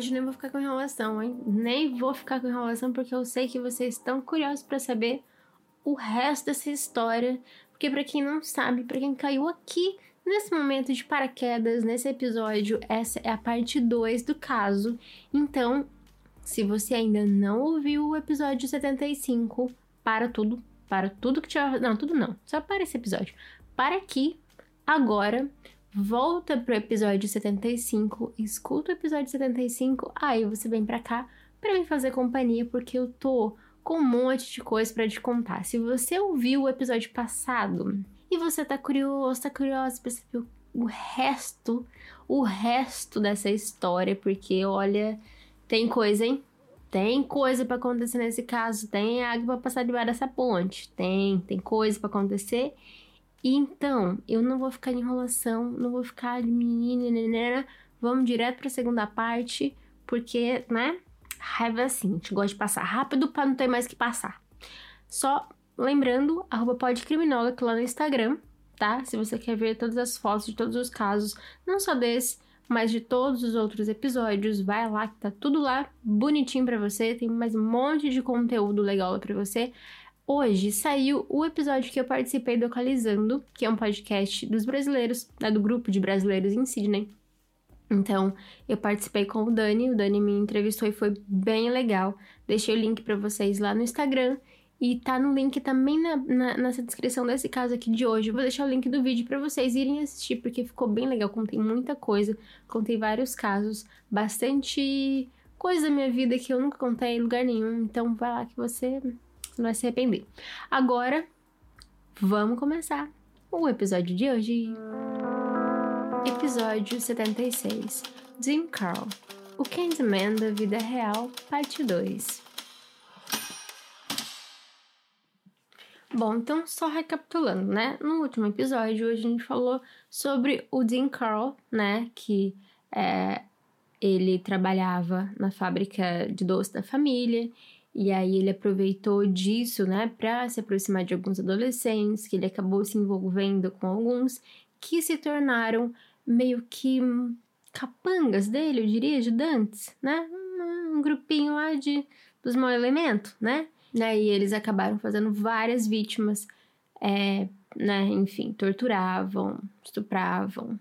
Hoje nem vou ficar com enrolação, hein? Nem vou ficar com enrolação porque eu sei que vocês estão curiosos para saber o resto dessa história. Porque para quem não sabe, para quem caiu aqui nesse momento de paraquedas, nesse episódio, essa é a parte 2 do caso. Então, se você ainda não ouviu o episódio 75, para tudo, para tudo que tiver, não, tudo não, só para esse episódio. Para aqui agora volta pro episódio 75, escuta o episódio 75, aí você vem pra cá para me fazer companhia, porque eu tô com um monte de coisa para te contar. Se você ouviu o episódio passado e você tá curioso, tá curioso pra saber o resto, o resto dessa história, porque olha, tem coisa, hein? Tem coisa para acontecer nesse caso, tem água para passar debaixo dessa ponte, tem, tem coisa para acontecer. Então, eu não vou ficar de enrolação, não vou ficar de menina, vamos direto para a segunda parte, porque, né? Raiva assim, a gente gosta de passar rápido para não ter mais que passar. Só lembrando, arroba podcriminóloga lá no Instagram, tá? Se você quer ver todas as fotos de todos os casos, não só desse, mas de todos os outros episódios, vai lá que tá tudo lá bonitinho para você, tem mais um monte de conteúdo legal para você. Hoje saiu o episódio que eu participei do Localizando, que é um podcast dos brasileiros, né, do grupo de brasileiros em Sydney. Então, eu participei com o Dani, o Dani me entrevistou e foi bem legal. Deixei o link para vocês lá no Instagram e tá no link também na, na, nessa descrição desse caso aqui de hoje. Eu vou deixar o link do vídeo para vocês irem assistir, porque ficou bem legal. Contei muita coisa, contei vários casos, bastante coisa da minha vida que eu nunca contei em lugar nenhum. Então, vai lá que você não vai se arrepender. Agora, vamos começar o episódio de hoje. Episódio 76 Jim Carl O Candyman da Vida Real, parte 2 Bom, então só recapitulando, né? No último episódio, a gente falou sobre o Dean Carl, né? Que é, ele trabalhava na fábrica de doce da família e aí ele aproveitou disso, né, para se aproximar de alguns adolescentes, que ele acabou se envolvendo com alguns que se tornaram meio que capangas dele, eu diria, ajudantes, né? Um, grupinho lá de dos mau elemento, né? né? E eles acabaram fazendo várias vítimas, é, né? Enfim, torturavam, estupravam,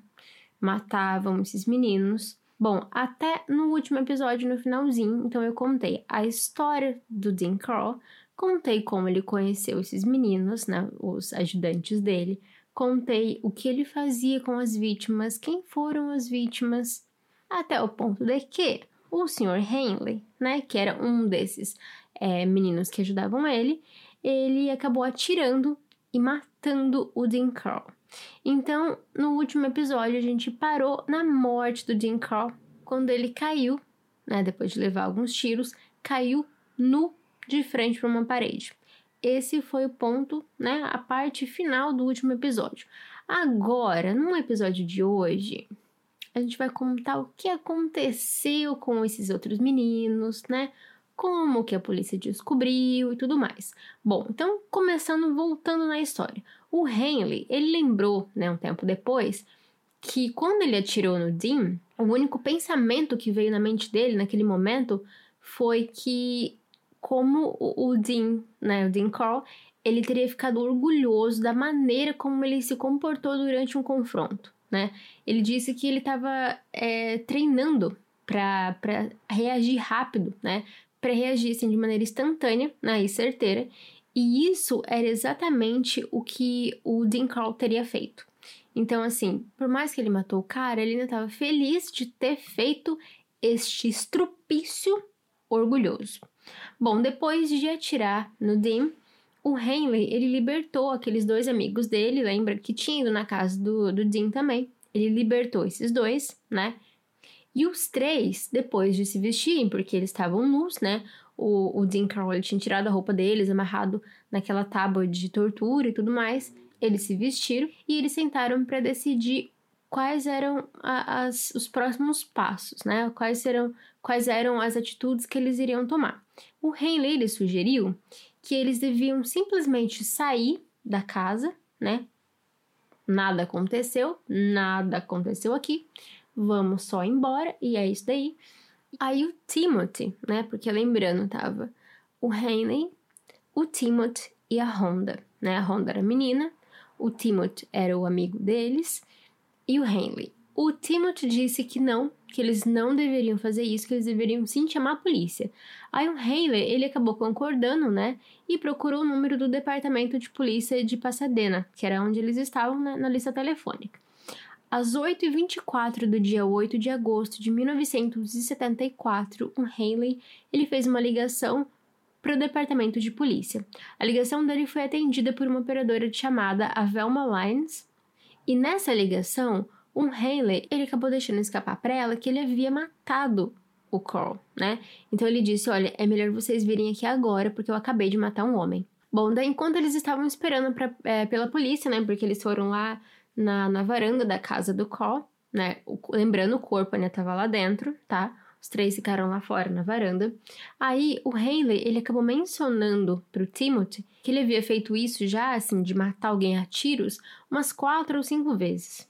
matavam esses meninos. Bom, até no último episódio, no finalzinho, então eu contei a história do Dean Carl, contei como ele conheceu esses meninos, né, os ajudantes dele, contei o que ele fazia com as vítimas, quem foram as vítimas, até o ponto de que o Sr. Henley, né, que era um desses é, meninos que ajudavam ele, ele acabou atirando e matando o Dean Carl. Então, no último episódio, a gente parou na morte do Jim Carl, quando ele caiu, né, depois de levar alguns tiros, caiu nu de frente para uma parede. Esse foi o ponto, né, a parte final do último episódio. Agora, no episódio de hoje, a gente vai contar o que aconteceu com esses outros meninos, né? Como que a polícia descobriu e tudo mais. Bom, então começando voltando na história. O Henley, ele lembrou, né, um tempo depois, que quando ele atirou no Dean, o único pensamento que veio na mente dele naquele momento foi que como o Dean, né, o Dean Carl, ele teria ficado orgulhoso da maneira como ele se comportou durante um confronto, né? Ele disse que ele estava é, treinando para reagir rápido, né? Para reagir assim, de maneira instantânea né, e certeira e isso era exatamente o que o Dean Carl teria feito. Então, assim, por mais que ele matou o cara, ele ainda estava feliz de ter feito este estrupício orgulhoso. Bom, depois de atirar no Dean, o Henley, ele libertou aqueles dois amigos dele, lembra que tinha ido na casa do, do Dean também. Ele libertou esses dois, né? E os três, depois de se vestirem, porque eles estavam nus, né? O, o Dean Carroll tinha tirado a roupa deles, amarrado naquela tábua de tortura e tudo mais. Eles se vestiram e eles sentaram para decidir quais eram a, as, os próximos passos, né? Quais, serão, quais eram as atitudes que eles iriam tomar. O Henley ele sugeriu que eles deviam simplesmente sair da casa, né? Nada aconteceu, nada aconteceu aqui. Vamos só embora e é isso daí. Aí o Timothy, né? Porque lembrando, tava o Henley, o Timothy e a Honda, né? A Honda era menina, o Timothy era o amigo deles e o Henley. O Timothy disse que não, que eles não deveriam fazer isso, que eles deveriam sim chamar a polícia. Aí o Henley, ele acabou concordando, né? E procurou o número do departamento de polícia de Pasadena, que era onde eles estavam na, na lista telefônica. Às 8h24 do dia 8 de agosto de 1974, o Haley ele fez uma ligação para o departamento de polícia. A ligação dele foi atendida por uma operadora chamada a Velma Lines, e nessa ligação, o Haley ele acabou deixando escapar para ela que ele havia matado o Carl, né? Então ele disse: Olha, é melhor vocês virem aqui agora porque eu acabei de matar um homem. Bom, daí enquanto eles estavam esperando pra, é, pela polícia, né? Porque eles foram lá na, na varanda da casa do Cole, né? O, lembrando, o corpo ainda tava lá dentro, tá? Os três ficaram lá fora na varanda. Aí o Haley, ele acabou mencionando pro Timothy que ele havia feito isso já, assim, de matar alguém a tiros, umas quatro ou cinco vezes.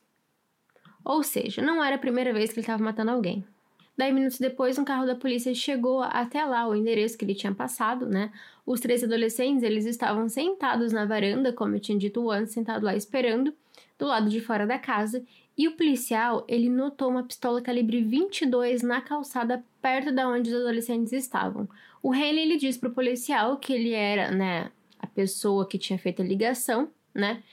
Ou seja, não era a primeira vez que ele estava matando alguém. Daí, minutos depois, um carro da polícia chegou até lá, o endereço que ele tinha passado, né? Os três adolescentes, eles estavam sentados na varanda, como eu tinha dito antes, sentado lá esperando, do lado de fora da casa, e o policial, ele notou uma pistola calibre 22 na calçada perto da onde os adolescentes estavam. O Haley, ele disse pro policial que ele era, né, a pessoa que tinha feito a ligação, né,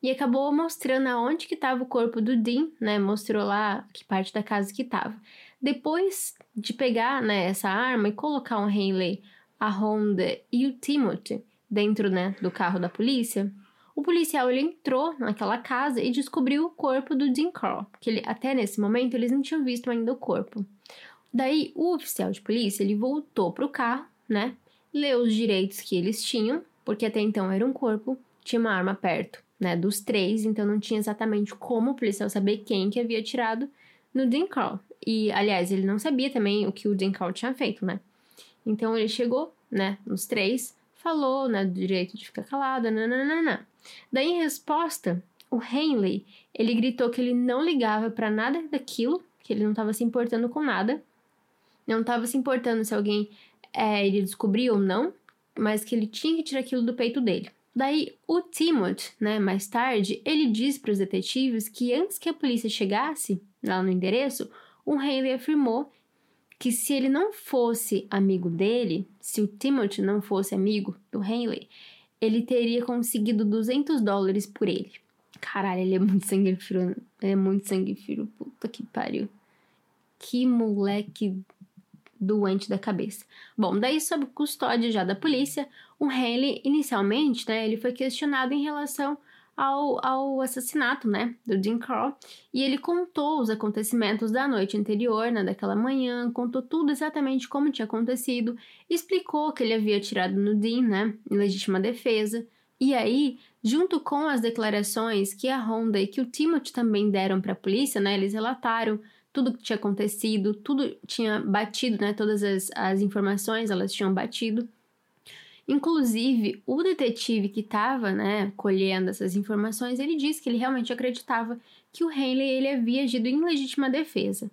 e acabou mostrando aonde que estava o corpo do Dean, né, mostrou lá que parte da casa que estava. Depois de pegar, né, essa arma e colocar o Haley, a Honda e o Timothy dentro, né, do carro da polícia, o policial ele entrou naquela casa e descobriu o corpo do Dean Carl, que ele, até nesse momento eles não tinham visto ainda o corpo. Daí o oficial de polícia ele voltou pro carro, né? Leu os direitos que eles tinham, porque até então era um corpo, tinha uma arma perto, né? Dos três, então não tinha exatamente como o policial saber quem que havia tirado no Dean Carl. E aliás, ele não sabia também o que o Dean Carl tinha feito, né? Então ele chegou, né? Nos três, falou, né? Do direito de ficar calado, nananana. Daí, em resposta, o Henley, ele gritou que ele não ligava para nada daquilo, que ele não estava se importando com nada, não estava se importando se alguém é, ele descobriu ou não, mas que ele tinha que tirar aquilo do peito dele. Daí, o Timothy, né, mais tarde, ele disse para os detetives que antes que a polícia chegasse lá no endereço, o Henley afirmou que se ele não fosse amigo dele, se o Timothy não fosse amigo do Henley, ele teria conseguido 200 dólares por ele. Caralho, ele é muito sangue frio. Ele é muito sangue frio. Puta que pariu. Que moleque doente da cabeça. Bom, daí sob custódia já da polícia, o Haley, inicialmente, né, ele foi questionado em relação ao, ao assassinato, né, do Jim Carl, e ele contou os acontecimentos da noite anterior, né, daquela manhã, contou tudo exatamente como tinha acontecido, explicou que ele havia atirado no Dean, né, em legítima defesa, e aí, junto com as declarações que a Honda e que o Timothy também deram para a polícia, né, eles relataram tudo que tinha acontecido, tudo tinha batido, né, todas as, as informações, elas tinham batido, Inclusive, o detetive que estava, né, colhendo essas informações, ele disse que ele realmente acreditava que o Henley ele havia agido em legítima defesa.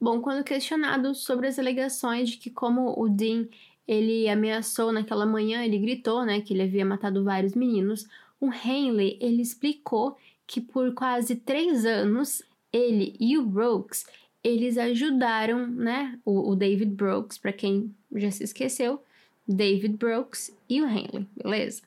Bom, quando questionado sobre as alegações de que como o Dean ele ameaçou naquela manhã, ele gritou, né, que ele havia matado vários meninos, o Henley ele explicou que por quase três anos ele e o Brooks eles ajudaram, né, o, o David Brooks, para quem já se esqueceu, David Brooks e o Henley, beleza?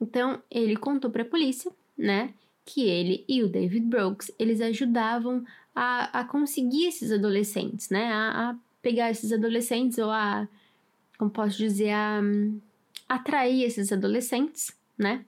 Então ele contou para a polícia, né, que ele e o David Brooks, eles ajudavam a, a conseguir esses adolescentes, né? A, a pegar esses adolescentes ou a, como posso dizer, a, a atrair esses adolescentes, né?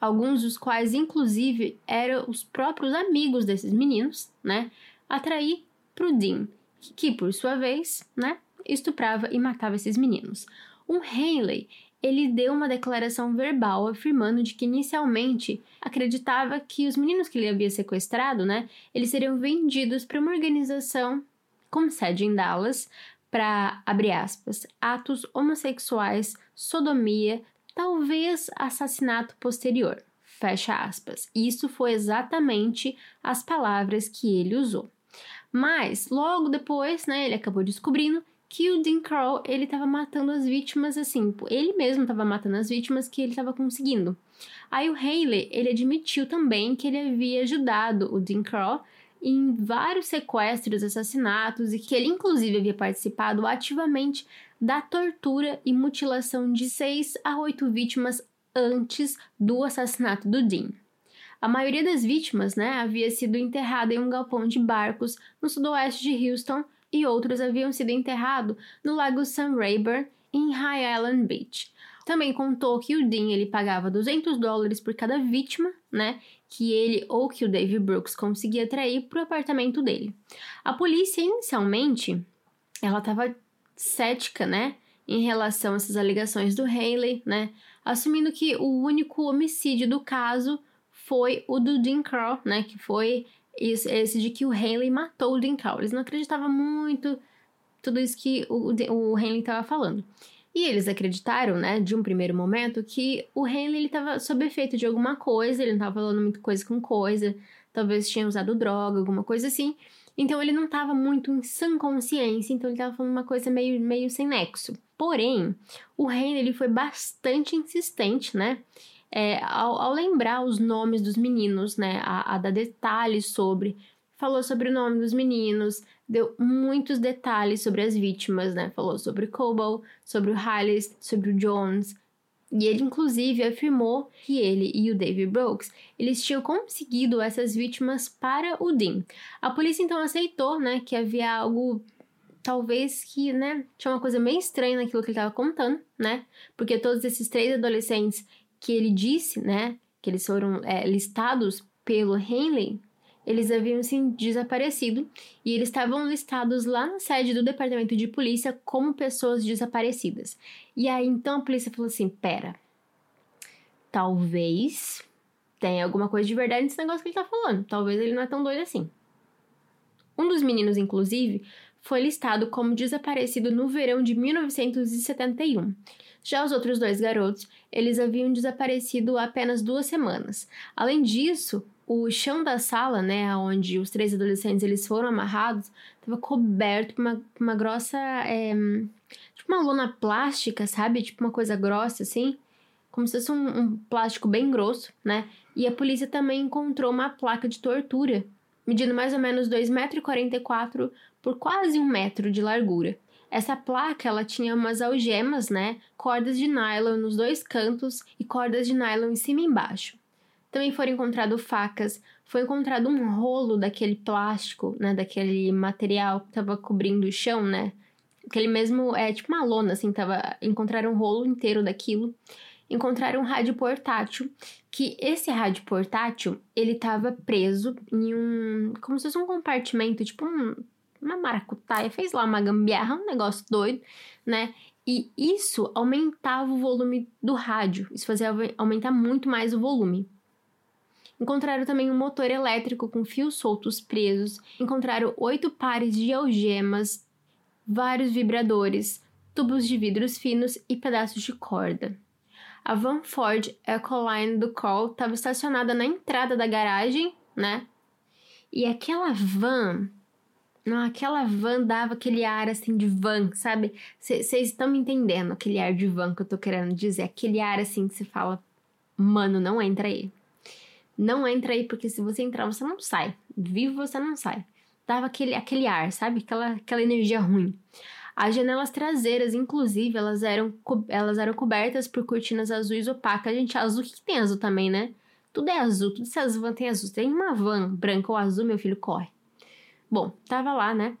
Alguns dos quais, inclusive, eram os próprios amigos desses meninos, né? Atrair pro Dean, que por sua vez, né? Estuprava e matava esses meninos. Um Haley, ele deu uma declaração verbal afirmando de que inicialmente acreditava que os meninos que ele havia sequestrado, né, eles seriam vendidos para uma organização com sede em Dallas para, abre aspas, atos homossexuais, sodomia, talvez assassinato posterior, fecha aspas. Isso foi exatamente as palavras que ele usou. Mas logo depois, né, ele acabou descobrindo que o Dean Crow, ele tava matando as vítimas assim, ele mesmo tava matando as vítimas que ele tava conseguindo. Aí o Haley, ele admitiu também que ele havia ajudado o Dean Crow em vários sequestros, assassinatos e que ele inclusive havia participado ativamente da tortura e mutilação de seis a oito vítimas antes do assassinato do Dean. A maioria das vítimas, né, havia sido enterrada em um galpão de barcos no sudoeste de Houston e outros haviam sido enterrados no Lago Sam Rayburn, em High Island Beach. Também contou que o Dean ele pagava 200 dólares por cada vítima, né, que ele ou que o Dave Brooks conseguia atrair para o apartamento dele. A polícia inicialmente ela estava cética, né, em relação a essas alegações do Haley, né, assumindo que o único homicídio do caso foi o do Dean Crow, né, que foi esse de que o Henley matou o Crow. Eles não acreditavam muito tudo isso que o, o Henley estava falando. E eles acreditaram, né, de um primeiro momento, que o Henley estava sob efeito de alguma coisa, ele não estava falando muito coisa com coisa, talvez tinha usado droga, alguma coisa assim. Então ele não estava muito em sã consciência, então ele estava falando uma coisa meio, meio sem nexo. Porém, o Henley ele foi bastante insistente, né? É, ao, ao, lembrar os nomes dos meninos, né, a, a, dar detalhes sobre, falou sobre o nome dos meninos, deu muitos detalhes sobre as vítimas, né, falou sobre o Coble, sobre o Hollis, sobre o Jones, e ele inclusive afirmou que ele e o David Brooks, eles tinham conseguido essas vítimas para o Dean. A polícia então aceitou, né, que havia algo talvez que, né, tinha uma coisa meio estranha naquilo que ele estava contando, né? Porque todos esses três adolescentes que ele disse, né, que eles foram é, listados pelo Henley, eles haviam se desaparecido e eles estavam listados lá na sede do departamento de polícia como pessoas desaparecidas. E aí então a polícia falou assim: pera, talvez tenha alguma coisa de verdade nesse negócio que ele tá falando. Talvez ele não é tão doido assim. Um dos meninos, inclusive, foi listado como desaparecido no verão de 1971. Já os outros dois garotos, eles haviam desaparecido há apenas duas semanas. Além disso, o chão da sala, né, onde os três adolescentes eles foram amarrados, estava coberto por uma, uma grossa, é, tipo uma lona plástica, sabe? Tipo uma coisa grossa assim, como se fosse um, um plástico bem grosso, né? E a polícia também encontrou uma placa de tortura, medindo mais ou menos 2,44 m por quase um metro de largura. Essa placa, ela tinha umas algemas, né? Cordas de nylon nos dois cantos e cordas de nylon em cima e embaixo. Também foram encontradas facas, foi encontrado um rolo daquele plástico, né? Daquele material que estava cobrindo o chão, né? Aquele mesmo, é tipo uma lona, assim, tava... Encontraram um rolo inteiro daquilo. Encontraram um rádio portátil, que esse rádio portátil, ele estava preso em um... Como se fosse um compartimento, tipo um uma maracutaia, fez lá uma gambiarra, um negócio doido, né? E isso aumentava o volume do rádio, isso fazia aumentar muito mais o volume. Encontraram também um motor elétrico com fios soltos presos, encontraram oito pares de algemas, vários vibradores, tubos de vidros finos e pedaços de corda. A van Ford Ecoline do Call estava estacionada na entrada da garagem, né? E aquela van não, aquela van dava aquele ar assim de van, sabe? Vocês estão me entendendo aquele ar de van que eu tô querendo dizer? Aquele ar assim que você fala, mano, não entra aí. Não entra aí, porque se você entrar, você não sai. Vivo você não sai. Dava aquele, aquele ar, sabe? Aquela, aquela energia ruim. As janelas traseiras, inclusive, elas eram, elas eram cobertas por cortinas azuis opacas. Gente, azul, o que, tem azul também, né? Tudo é azul, tudo essas van tem azul. Tem uma van branca ou azul, meu filho corre. Bom, tava lá, né?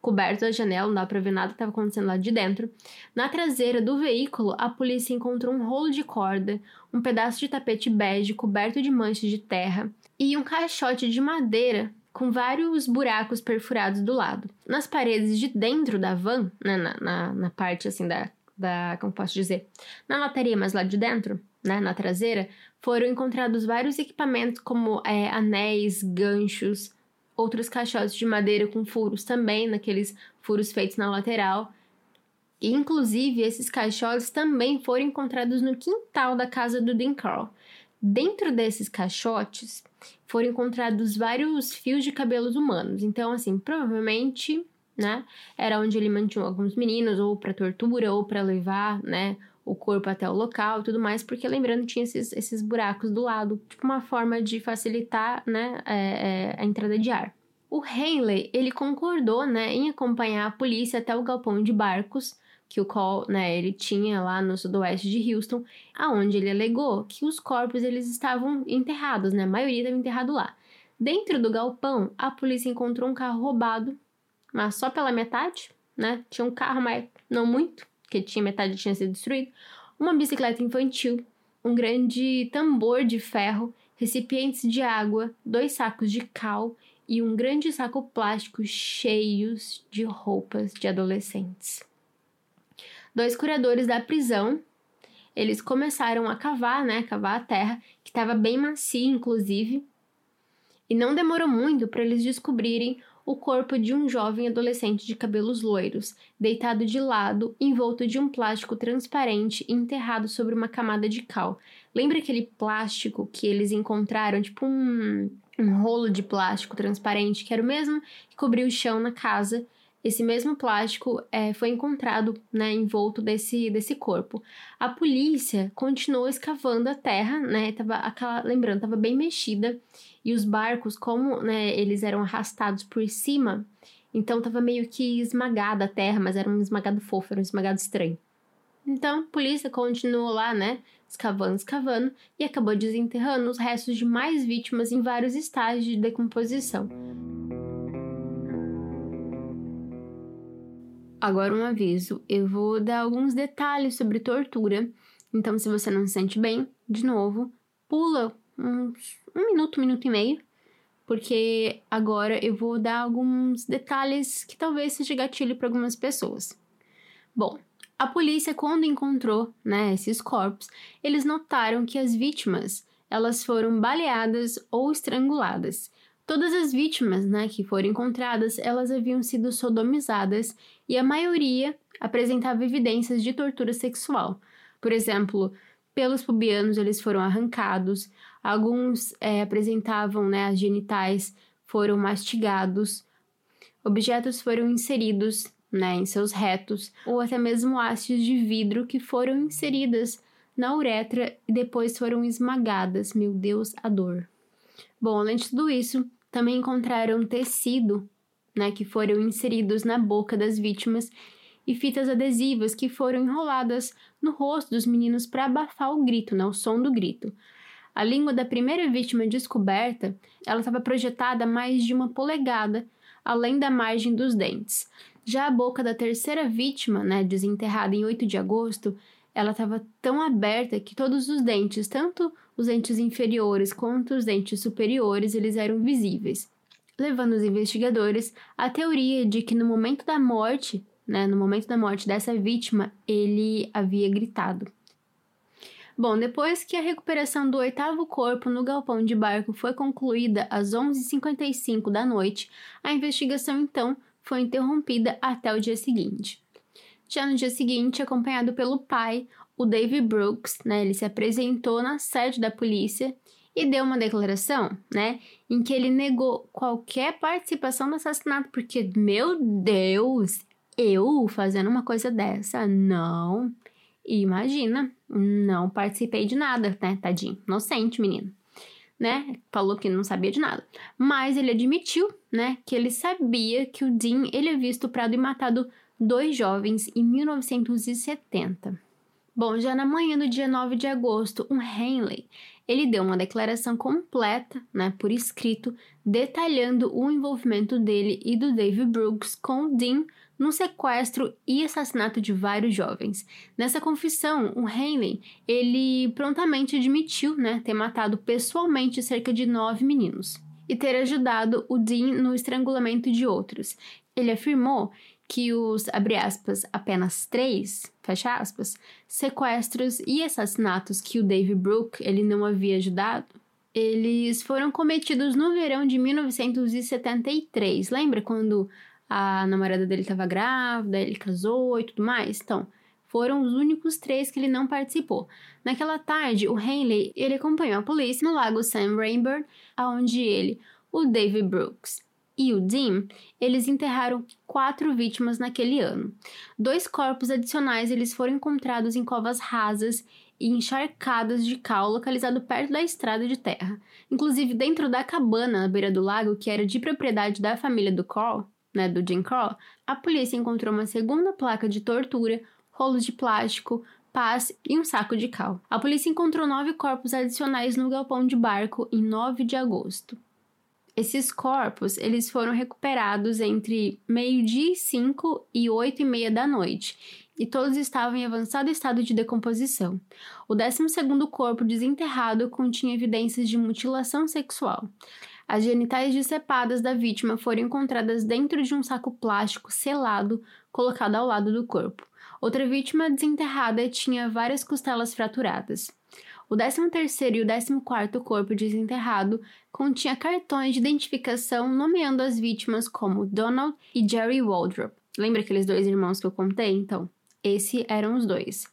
Coberto a janela, não dá pra ver nada que tava acontecendo lá de dentro. Na traseira do veículo, a polícia encontrou um rolo de corda, um pedaço de tapete bege coberto de manchas de terra e um caixote de madeira com vários buracos perfurados do lado. Nas paredes de dentro da van, né, na, na, na parte assim da, da. Como posso dizer? Na lataria, mas lá de dentro, né, na traseira, foram encontrados vários equipamentos como é, anéis, ganchos, outros caixotes de madeira com furos também, naqueles furos feitos na lateral. E, inclusive, esses caixotes também foram encontrados no quintal da casa do Dean Carl. Dentro desses caixotes foram encontrados vários fios de cabelos humanos. Então, assim, provavelmente, né, era onde ele mantinha alguns meninos, ou para tortura, ou para levar, né, o corpo até o local e tudo mais, porque lembrando, tinha esses, esses buracos do lado, tipo uma forma de facilitar né, é, é, a entrada de ar. O Henley, ele concordou né, em acompanhar a polícia até o galpão de barcos que o Cole, né, ele tinha lá no sudoeste de Houston, aonde ele alegou que os corpos eles estavam enterrados, né, a maioria estava enterrado lá. Dentro do galpão, a polícia encontrou um carro roubado, mas só pela metade, né? Tinha um carro, mas não muito que tinha metade tinha sido destruído, uma bicicleta infantil, um grande tambor de ferro, recipientes de água, dois sacos de cal e um grande saco plástico cheios de roupas de adolescentes. Dois curadores da prisão, eles começaram a cavar, né, cavar a terra, que estava bem macia, inclusive, e não demorou muito para eles descobrirem o corpo de um jovem adolescente de cabelos loiros, deitado de lado, envolto de um plástico transparente e enterrado sobre uma camada de cal. Lembra aquele plástico que eles encontraram, tipo um, um rolo de plástico transparente, que era o mesmo que cobria o chão na casa? Esse mesmo plástico é, foi encontrado né, envolto desse, desse corpo. A polícia continuou escavando a terra, né? Tava aquela, lembrando, estava bem mexida e os barcos, como né, eles eram arrastados por cima, então tava meio que esmagada a terra, mas era um esmagado fofo, era um esmagado estranho. Então, a polícia continuou lá, né, escavando, escavando, e acabou desenterrando os restos de mais vítimas em vários estágios de decomposição. Agora um aviso, eu vou dar alguns detalhes sobre tortura, então se você não se sente bem, de novo, pula uns um minuto, um minuto e meio, porque agora eu vou dar alguns detalhes que talvez seja gatilho para algumas pessoas. Bom, a polícia quando encontrou, né, esses corpos, eles notaram que as vítimas, elas foram baleadas ou estranguladas. Todas as vítimas, né, que foram encontradas, elas haviam sido sodomizadas e a maioria apresentava evidências de tortura sexual. Por exemplo, pelos pubianos eles foram arrancados, alguns é, apresentavam né, as genitais foram mastigados, objetos foram inseridos né, em seus retos, ou até mesmo hastes de vidro que foram inseridas na uretra e depois foram esmagadas. Meu Deus, a dor. Bom, além de tudo isso, também encontraram tecido, né, que foram inseridos na boca das vítimas e fitas adesivas que foram enroladas no rosto dos meninos para abafar o grito, né, o som do grito. A língua da primeira vítima descoberta, ela estava projetada a mais de uma polegada, além da margem dos dentes. Já a boca da terceira vítima, né, desenterrada em 8 de agosto, ela estava tão aberta que todos os dentes, tanto os dentes inferiores quanto os dentes superiores, eles eram visíveis, levando os investigadores à teoria de que no momento da morte né, no momento da morte dessa vítima, ele havia gritado. Bom, depois que a recuperação do oitavo corpo no galpão de barco foi concluída às 11h55 da noite, a investigação então foi interrompida até o dia seguinte. Já no dia seguinte, acompanhado pelo pai, o David Brooks, né, ele se apresentou na sede da polícia e deu uma declaração, né, em que ele negou qualquer participação no assassinato, porque, meu Deus, eu fazendo uma coisa dessa, não. Imagina, não participei de nada, né, tadinho, inocente menino, né? Falou que não sabia de nada. Mas ele admitiu, né, que ele sabia que o Dean ele havia estuprado e matado dois jovens em 1970. Bom, já na manhã do dia 9 de agosto, um Henley, ele deu uma declaração completa, né, por escrito, detalhando o envolvimento dele e do David Brooks com o Dean no sequestro e assassinato de vários jovens. Nessa confissão, o Henley, ele prontamente admitiu, né, ter matado pessoalmente cerca de nove meninos e ter ajudado o Dean no estrangulamento de outros. Ele afirmou que os, abre aspas, apenas três, fecha aspas, sequestros e assassinatos que o Dave Brooke ele não havia ajudado, eles foram cometidos no verão de 1973. Lembra quando a namorada dele estava grávida, ele casou e tudo mais? Então, foram os únicos três que ele não participou. Naquela tarde, o Henley ele acompanhou a polícia no lago Sam Rainbow, onde ele, o Dave Brooks e o Dean, eles enterraram quatro vítimas naquele ano. Dois corpos adicionais eles foram encontrados em covas rasas e encharcadas de cal localizado perto da estrada de terra. Inclusive dentro da cabana à beira do lago, que era de propriedade da família do Carl, né, do Jim Carl, a polícia encontrou uma segunda placa de tortura, rolos de plástico, pás e um saco de cal. A polícia encontrou nove corpos adicionais no galpão de barco em 9 de agosto. Esses corpos, eles foram recuperados entre meio-dia e 5 e 8 e meia da noite, e todos estavam em avançado estado de decomposição. O 12 corpo desenterrado continha evidências de mutilação sexual. As genitais decepadas da vítima foram encontradas dentro de um saco plástico selado colocado ao lado do corpo. Outra vítima desenterrada tinha várias costelas fraturadas. O 13º e o 14º corpo desenterrado continha cartões de identificação nomeando as vítimas como Donald e Jerry Waldrop. Lembra aqueles dois irmãos que eu contei? Então, esses eram os dois.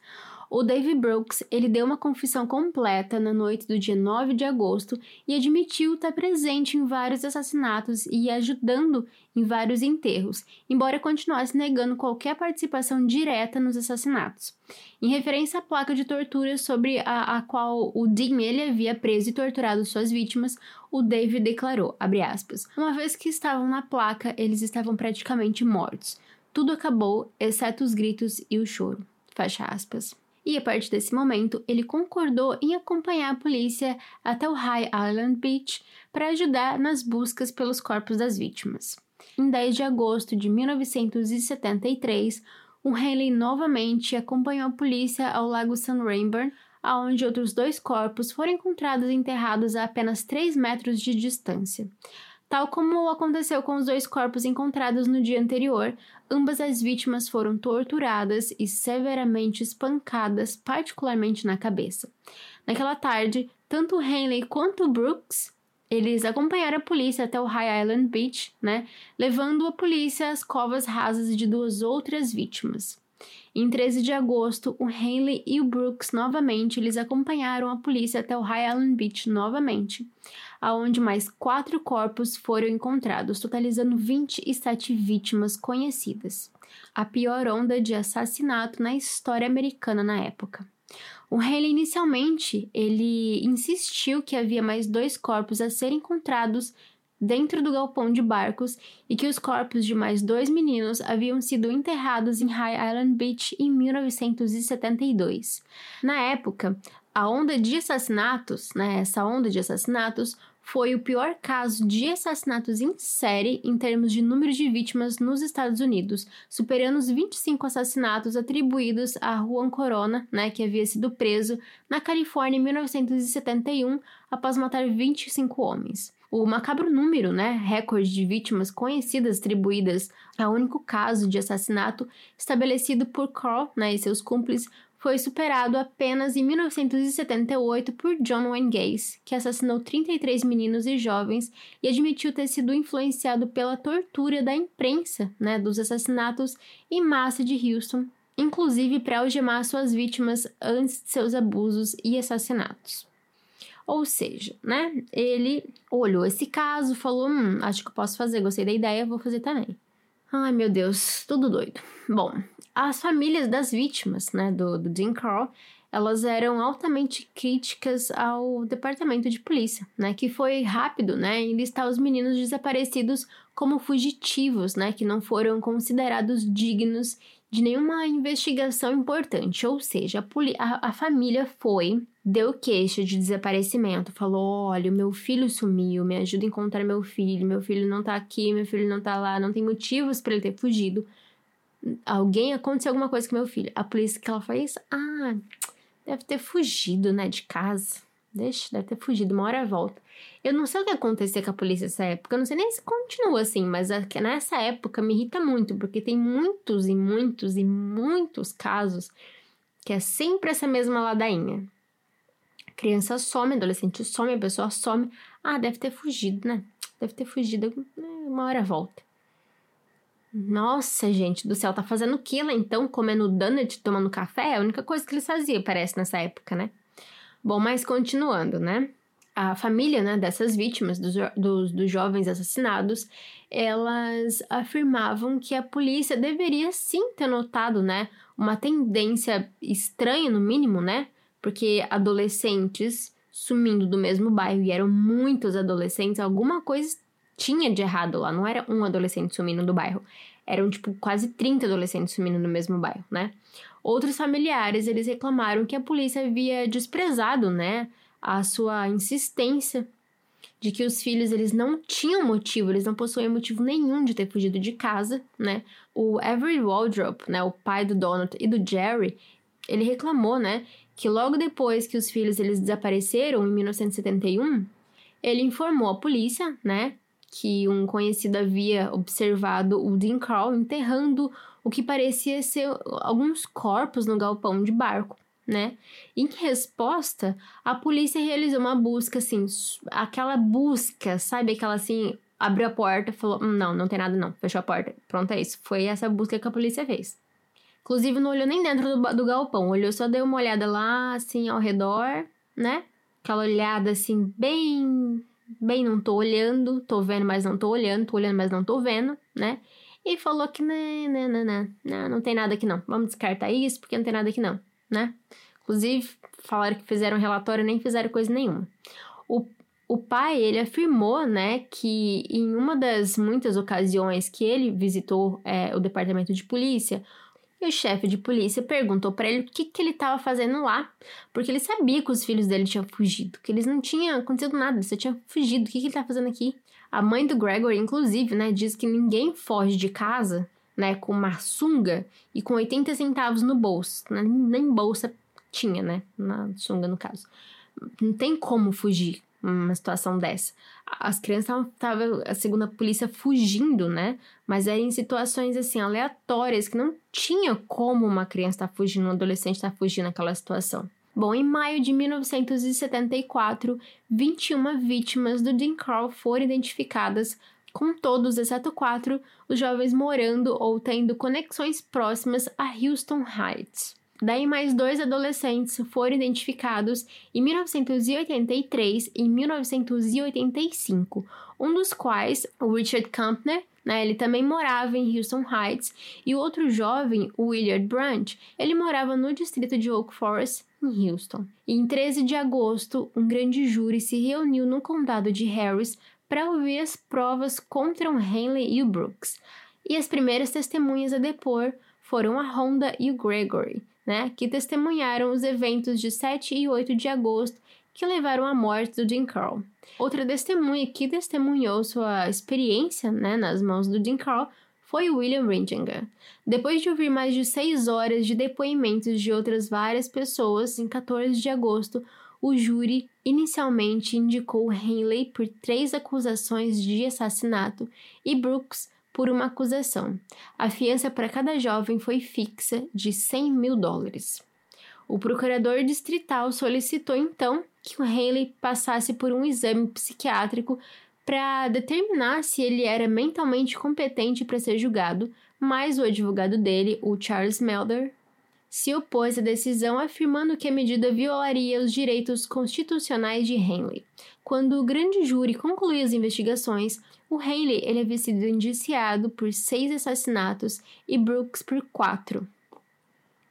O David Brooks, ele deu uma confissão completa na noite do dia 9 de agosto e admitiu estar presente em vários assassinatos e ajudando em vários enterros, embora continuasse negando qualquer participação direta nos assassinatos. Em referência à placa de tortura sobre a, a qual o Dean ele havia preso e torturado suas vítimas, o David declarou, aspas, uma vez que estavam na placa, eles estavam praticamente mortos. Tudo acabou, exceto os gritos e o choro. Fecha aspas e a partir desse momento ele concordou em acompanhar a polícia até o High Island Beach para ajudar nas buscas pelos corpos das vítimas. Em 10 de agosto de 1973, o Haley novamente acompanhou a polícia ao Lago San Rainbow, onde outros dois corpos foram encontrados enterrados a apenas 3 metros de distância. Tal como aconteceu com os dois corpos encontrados no dia anterior, ambas as vítimas foram torturadas e severamente espancadas, particularmente na cabeça. Naquela tarde, tanto Henley quanto Brooks eles acompanharam a polícia até o High Island Beach, né, levando a polícia às covas rasas de duas outras vítimas. Em 13 de agosto, o Henley e o Brooks novamente eles acompanharam a polícia até o High Island Beach novamente aonde mais quatro corpos foram encontrados, totalizando 27 vítimas conhecidas. A pior onda de assassinato na história americana na época. O Haley inicialmente ele insistiu que havia mais dois corpos a serem encontrados dentro do galpão de barcos e que os corpos de mais dois meninos haviam sido enterrados em High Island Beach em 1972. Na época, a onda de assassinatos, né, essa onda de assassinatos foi o pior caso de assassinatos em série em termos de número de vítimas nos Estados Unidos, superando os 25 assassinatos atribuídos a Juan Corona, né, que havia sido preso na Califórnia em 1971 após matar 25 homens. O macabro número, né, recorde de vítimas conhecidas atribuídas a único caso de assassinato estabelecido por Carl né, e seus cúmplices foi superado apenas em 1978 por John Wayne Gacy, que assassinou 33 meninos e jovens e admitiu ter sido influenciado pela tortura da imprensa né, dos assassinatos em massa de Houston, inclusive para algemar suas vítimas antes de seus abusos e assassinatos. Ou seja, né, ele olhou esse caso, falou: hum, acho que eu posso fazer, gostei da ideia, vou fazer também. Ai meu Deus, tudo doido. Bom, as famílias das vítimas, né, do, do Dean Carl, elas eram altamente críticas ao departamento de polícia, né, que foi rápido, né, em listar os meninos desaparecidos como fugitivos, né, que não foram considerados dignos de nenhuma investigação importante, ou seja, a, a, família foi, deu queixa de desaparecimento, falou: olha, meu filho sumiu, me ajuda a encontrar meu filho, meu filho não tá aqui, meu filho não tá lá, não tem motivos para ele ter fugido. Alguém aconteceu alguma coisa com meu filho. A polícia que ela fez, ah, deve ter fugido, né, de casa. Deixa, deve ter fugido, uma hora volta. Eu não sei o que aconteceu com a polícia nessa época, eu não sei nem se continua assim, mas nessa época me irrita muito, porque tem muitos e muitos e muitos casos que é sempre essa mesma ladainha. A criança some, adolescente some, a pessoa some. Ah, deve ter fugido, né? Deve ter fugido, né, uma hora volta. Nossa, gente do céu, tá fazendo lá então? Comendo donut, tomando café? É a única coisa que eles faziam, parece, nessa época, né? Bom, mas continuando, né? A família né, dessas vítimas, dos, dos, dos jovens assassinados, elas afirmavam que a polícia deveria sim ter notado, né? Uma tendência estranha, no mínimo, né? Porque adolescentes sumindo do mesmo bairro, e eram muitos adolescentes, alguma coisa tinha de errado lá, não era um adolescente sumindo do bairro. Eram, tipo, quase 30 adolescentes sumindo no mesmo bairro, né? Outros familiares, eles reclamaram que a polícia havia desprezado, né, a sua insistência de que os filhos, eles não tinham motivo, eles não possuíam motivo nenhum de ter fugido de casa, né? O Everett Waldrop, né, o pai do Donald e do Jerry, ele reclamou, né, que logo depois que os filhos eles desapareceram em 1971, ele informou a polícia, né, que um conhecido havia observado o Dean Carl enterrando o que parecia ser alguns corpos no galpão de barco, né? Em resposta, a polícia realizou uma busca, assim, aquela busca, sabe? Aquela assim, abriu a porta falou: hum, não, não tem nada não, fechou a porta. Pronto, é isso. Foi essa busca que a polícia fez. Inclusive, não olhou nem dentro do, do galpão, olhou só deu uma olhada lá, assim, ao redor, né? Aquela olhada, assim, bem bem, não tô olhando, tô vendo, mas não tô olhando, tô olhando, mas não tô vendo, né? E falou que né, né, né, não, não tem nada aqui não. Vamos descartar isso porque não tem nada aqui não, né? Inclusive, falaram que fizeram relatório nem fizeram coisa nenhuma. O, o pai, ele afirmou, né, que em uma das muitas ocasiões que ele visitou é, o departamento de polícia, o chefe de polícia perguntou para ele o que, que ele estava fazendo lá, porque ele sabia que os filhos dele tinham fugido, que eles não tinham acontecido nada, eles só tinham fugido. O que, que ele estava fazendo aqui? A mãe do Gregory, inclusive, né, diz que ninguém foge de casa, né, com uma sunga e com 80 centavos no bolso. Né? Nem bolsa tinha, né, na sunga no caso. Não tem como fugir uma situação dessa. As crianças estavam, segundo a polícia, fugindo, né? Mas era em situações assim aleatórias que não tinha como uma criança estar tá fugindo, um adolescente estar tá fugindo naquela situação. Bom, em maio de 1974, 21 vítimas do Dean Carl foram identificadas, com todos, exceto quatro, os jovens morando ou tendo conexões próximas a Houston Heights. Daí, mais dois adolescentes foram identificados em 1983 e 1985, um dos quais, o Richard Campner, né, ele também morava em Houston Heights, e o outro jovem, o Willard Branch, ele morava no distrito de Oak Forest, em Houston. E em 13 de agosto, um grande júri se reuniu no condado de Harris para ouvir as provas contra o Henley e o Brooks. E as primeiras testemunhas a depor foram a Honda e o Gregory né, que testemunharam os eventos de 7 e 8 de agosto que levaram à morte do Jim Carl. Outra testemunha que testemunhou sua experiência né, nas mãos do Jim Carl foi William Ringinger. Depois de ouvir mais de seis horas de depoimentos de outras várias pessoas, em 14 de agosto, o júri inicialmente indicou Henley por três acusações de assassinato e Brooks por uma acusação. A fiança para cada jovem foi fixa de 100 mil dólares. O procurador distrital solicitou então que o Haley passasse por um exame psiquiátrico para determinar se ele era mentalmente competente para ser julgado, mas o advogado dele, o Charles Melder, se opôs à decisão, afirmando que a medida violaria os direitos constitucionais de Henley. Quando o grande júri concluiu as investigações, o Henley ele havia sido indiciado por seis assassinatos e Brooks por quatro.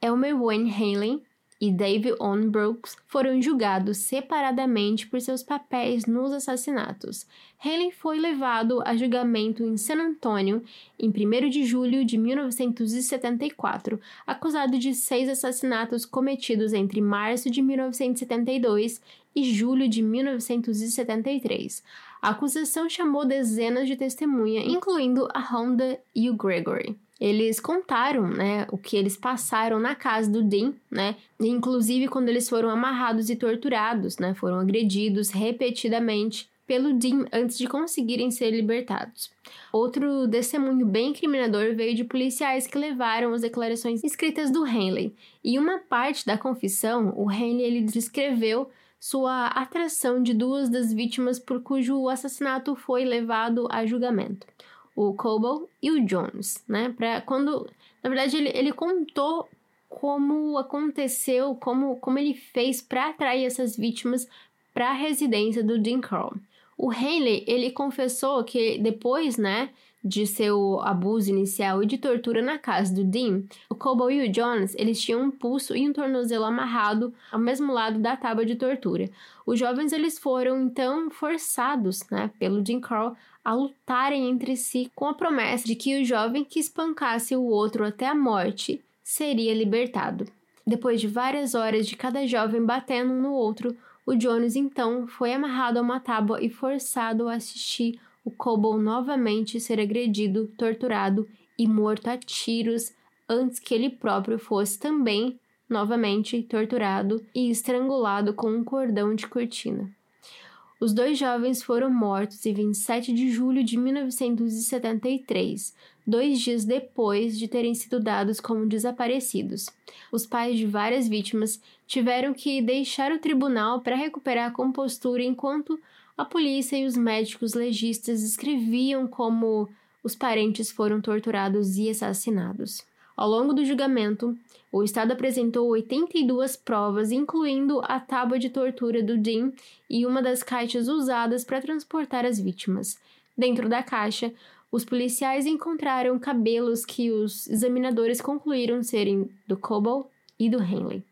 Elmer Wayne Henley e Dave On Brooks foram julgados separadamente por seus papéis nos assassinatos. Haley foi levado a julgamento em San Antonio em 1 de julho de 1974, acusado de seis assassinatos cometidos entre março de 1972 e julho de 1973. A acusação chamou dezenas de testemunhas, incluindo a Honda e o Gregory. Eles contaram, né, o que eles passaram na casa do Dean, né, inclusive quando eles foram amarrados e torturados, né, foram agredidos repetidamente pelo Dean antes de conseguirem ser libertados. Outro testemunho bem incriminador veio de policiais que levaram as declarações escritas do Henley. E uma parte da confissão, o Henley ele descreveu sua atração de duas das vítimas por cujo assassinato foi levado a julgamento, o Coble e o Jones, né? Para quando, na verdade, ele, ele contou como aconteceu, como, como ele fez para atrair essas vítimas para a residência do Dean Carl. O Haley, ele confessou que depois, né, de seu abuso inicial e de tortura na casa do Dean, o Coble e o Jones eles tinham um pulso e um tornozelo amarrado ao mesmo lado da tábua de tortura. Os jovens eles foram então forçados, né, pelo Dean Carl a lutarem entre si com a promessa de que o jovem que espancasse o outro até a morte seria libertado. Depois de várias horas de cada jovem batendo um no outro, o Jones então foi amarrado a uma tábua e forçado a assistir o Coble novamente ser agredido, torturado e morto a tiros antes que ele próprio fosse também novamente torturado e estrangulado com um cordão de cortina. Os dois jovens foram mortos em 27 de julho de 1973, dois dias depois de terem sido dados como desaparecidos. Os pais de várias vítimas tiveram que deixar o tribunal para recuperar a compostura enquanto a polícia e os médicos legistas escreviam como os parentes foram torturados e assassinados. Ao longo do julgamento, o Estado apresentou 82 provas, incluindo a tábua de tortura do Dean e uma das caixas usadas para transportar as vítimas. Dentro da caixa, os policiais encontraram cabelos que os examinadores concluíram serem do Coble e do Henley.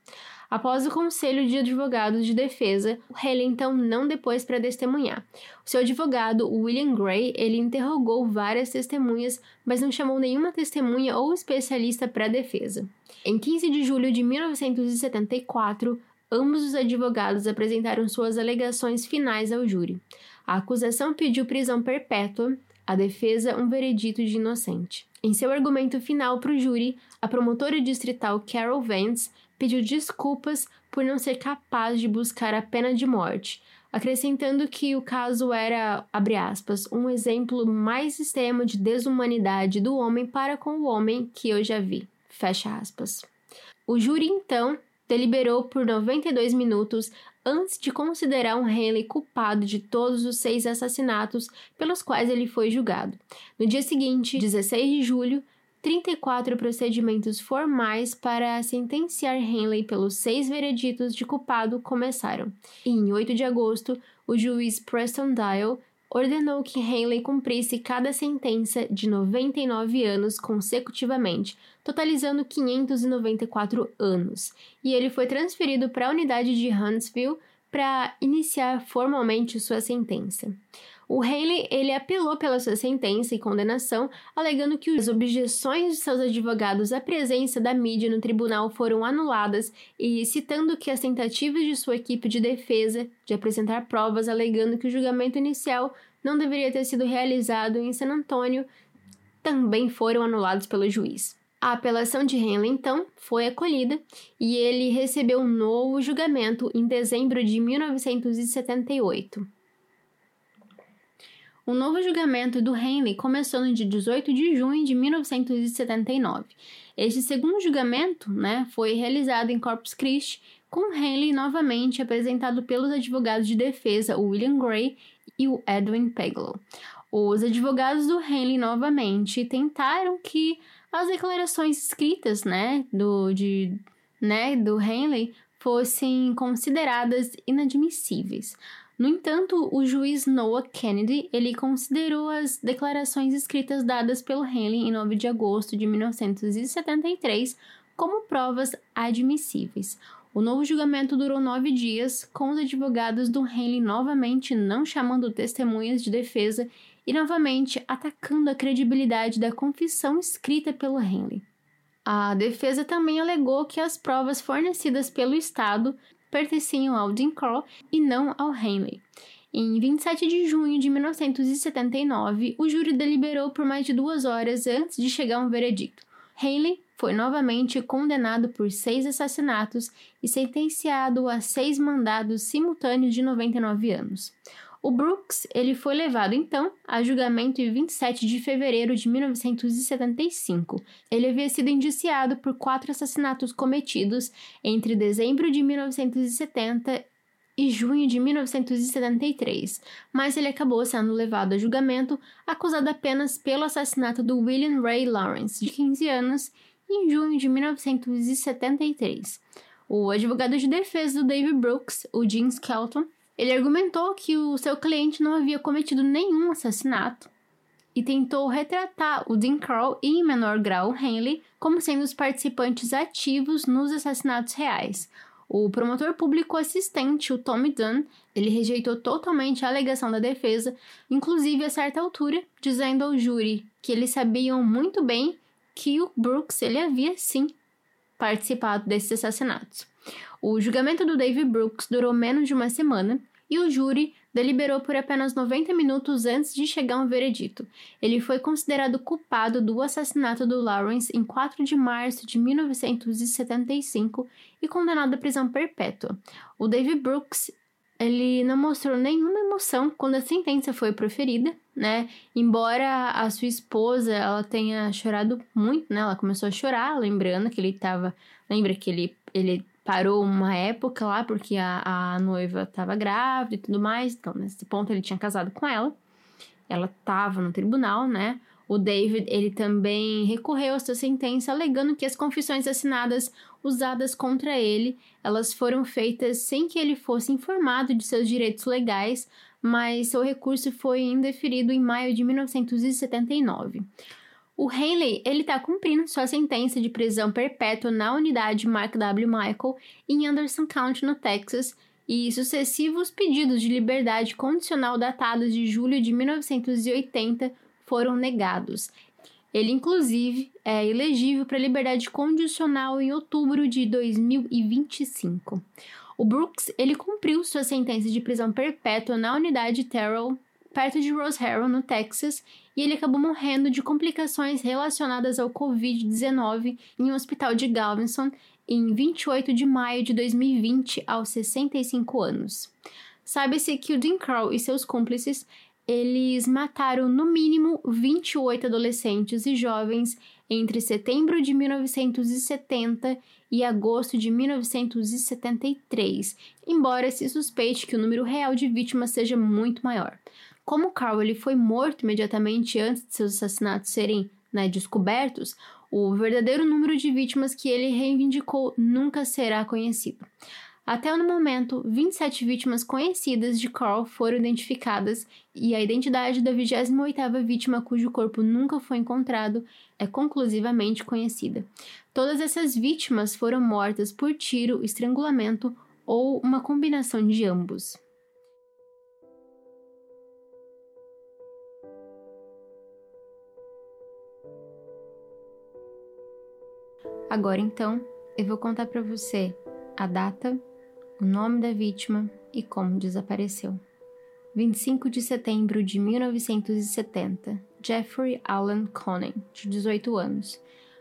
Após o conselho de advogados de defesa, Haley então não depois para testemunhar. O seu advogado, William Gray, ele interrogou várias testemunhas, mas não chamou nenhuma testemunha ou especialista para a defesa. Em 15 de julho de 1974, ambos os advogados apresentaram suas alegações finais ao júri. A acusação pediu prisão perpétua, a defesa um veredito de inocente. Em seu argumento final para o júri, a promotora distrital Carol Vance pediu desculpas por não ser capaz de buscar a pena de morte, acrescentando que o caso era, abre aspas, um exemplo mais extremo de desumanidade do homem para com o homem que eu já vi. Fecha aspas. O júri então deliberou por 92 minutos antes de considerar um Henley culpado de todos os seis assassinatos pelos quais ele foi julgado. No dia seguinte, 16 de julho, 34 procedimentos formais para sentenciar Henley pelos seis vereditos de culpado começaram. E em 8 de agosto, o juiz Preston Dial ordenou que Henley cumprisse cada sentença de 99 anos consecutivamente, totalizando 594 anos, e ele foi transferido para a unidade de Huntsville para iniciar formalmente sua sentença. O Haley ele apelou pela sua sentença e condenação, alegando que as objeções de seus advogados à presença da mídia no tribunal foram anuladas e citando que as tentativas de sua equipe de defesa de apresentar provas alegando que o julgamento inicial não deveria ter sido realizado em San Antônio também foram anulados pelo juiz. A apelação de Henley, então, foi acolhida e ele recebeu um novo julgamento em dezembro de 1978. O novo julgamento do Henley começou no dia 18 de junho de 1979. Este segundo julgamento né, foi realizado em Corpus Christi, com Henley novamente apresentado pelos advogados de defesa William Gray e o Edwin Peglow. Os advogados do Henley novamente tentaram que as declarações escritas né, do, de, né, do Henley fossem consideradas inadmissíveis. No entanto, o juiz Noah Kennedy ele considerou as declarações escritas dadas pelo Henley em 9 de agosto de 1973 como provas admissíveis. O novo julgamento durou nove dias, com os advogados do Henley novamente não chamando testemunhas de defesa e novamente atacando a credibilidade da confissão escrita pelo Henley. A defesa também alegou que as provas fornecidas pelo Estado pertenciam ao Dean Kroll e não ao Henley. Em 27 de junho de 1979, o júri deliberou por mais de duas horas antes de chegar a um veredicto. Haley foi novamente condenado por seis assassinatos e sentenciado a seis mandados simultâneos de 99 anos. O Brooks ele foi levado então a julgamento em 27 de fevereiro de 1975. Ele havia sido indiciado por quatro assassinatos cometidos entre dezembro de 1970 e junho de 1973, mas ele acabou sendo levado a julgamento acusado apenas pelo assassinato do William Ray Lawrence, de 15 anos, em junho de 1973. O advogado de defesa do David Brooks, o Jim Skelton, ele argumentou que o seu cliente não havia cometido nenhum assassinato e tentou retratar o Dean Carl e, em menor grau, Henley como sendo os participantes ativos nos assassinatos reais. O promotor público assistente, o Tommy Dunn, ele rejeitou totalmente a alegação da defesa, inclusive a certa altura, dizendo ao júri que eles sabiam muito bem que o Brooks ele havia sim participado desses assassinatos. O julgamento do David Brooks durou menos de uma semana e o júri deliberou por apenas 90 minutos antes de chegar um veredito. Ele foi considerado culpado do assassinato do Lawrence em 4 de março de 1975 e condenado à prisão perpétua. O David Brooks ele não mostrou nenhuma emoção quando a sentença foi proferida, né? Embora a sua esposa ela tenha chorado muito, né? Ela começou a chorar, lembrando que ele estava, lembra que ele ele parou uma época lá porque a, a noiva estava grávida e tudo mais. Então, nesse ponto, ele tinha casado com ela. Ela estava no tribunal, né? O David, ele também recorreu à sua sentença, alegando que as confissões assinadas usadas contra ele, elas foram feitas sem que ele fosse informado de seus direitos legais, mas seu recurso foi indeferido em maio de 1979. O Henley ele está cumprindo sua sentença de prisão perpétua na unidade Mark W. Michael em Anderson County, no Texas, e sucessivos pedidos de liberdade condicional datados de julho de 1980 foram negados. Ele, inclusive, é elegível para liberdade condicional em outubro de 2025. O Brooks ele cumpriu sua sentença de prisão perpétua na unidade Terrell, perto de Rose Harrow, no Texas, e ele acabou morrendo de complicações relacionadas ao Covid-19 em um hospital de Galveston em 28 de maio de 2020, aos 65 anos. Sabe-se que o Dean Crow e seus cúmplices eles mataram no mínimo 28 adolescentes e jovens entre setembro de 1970 e agosto de 1973, embora se suspeite que o número real de vítimas seja muito maior. Como Carl ele foi morto imediatamente antes de seus assassinatos serem né, descobertos, o verdadeiro número de vítimas que ele reivindicou nunca será conhecido. Até no momento, 27 vítimas conhecidas de Carl foram identificadas e a identidade da 28ª vítima cujo corpo nunca foi encontrado é conclusivamente conhecida. Todas essas vítimas foram mortas por tiro, estrangulamento ou uma combinação de ambos. Agora então, eu vou contar para você a data, o nome da vítima e como desapareceu. 25 de setembro de 1970, Jeffrey Allen Conan, de 18 anos,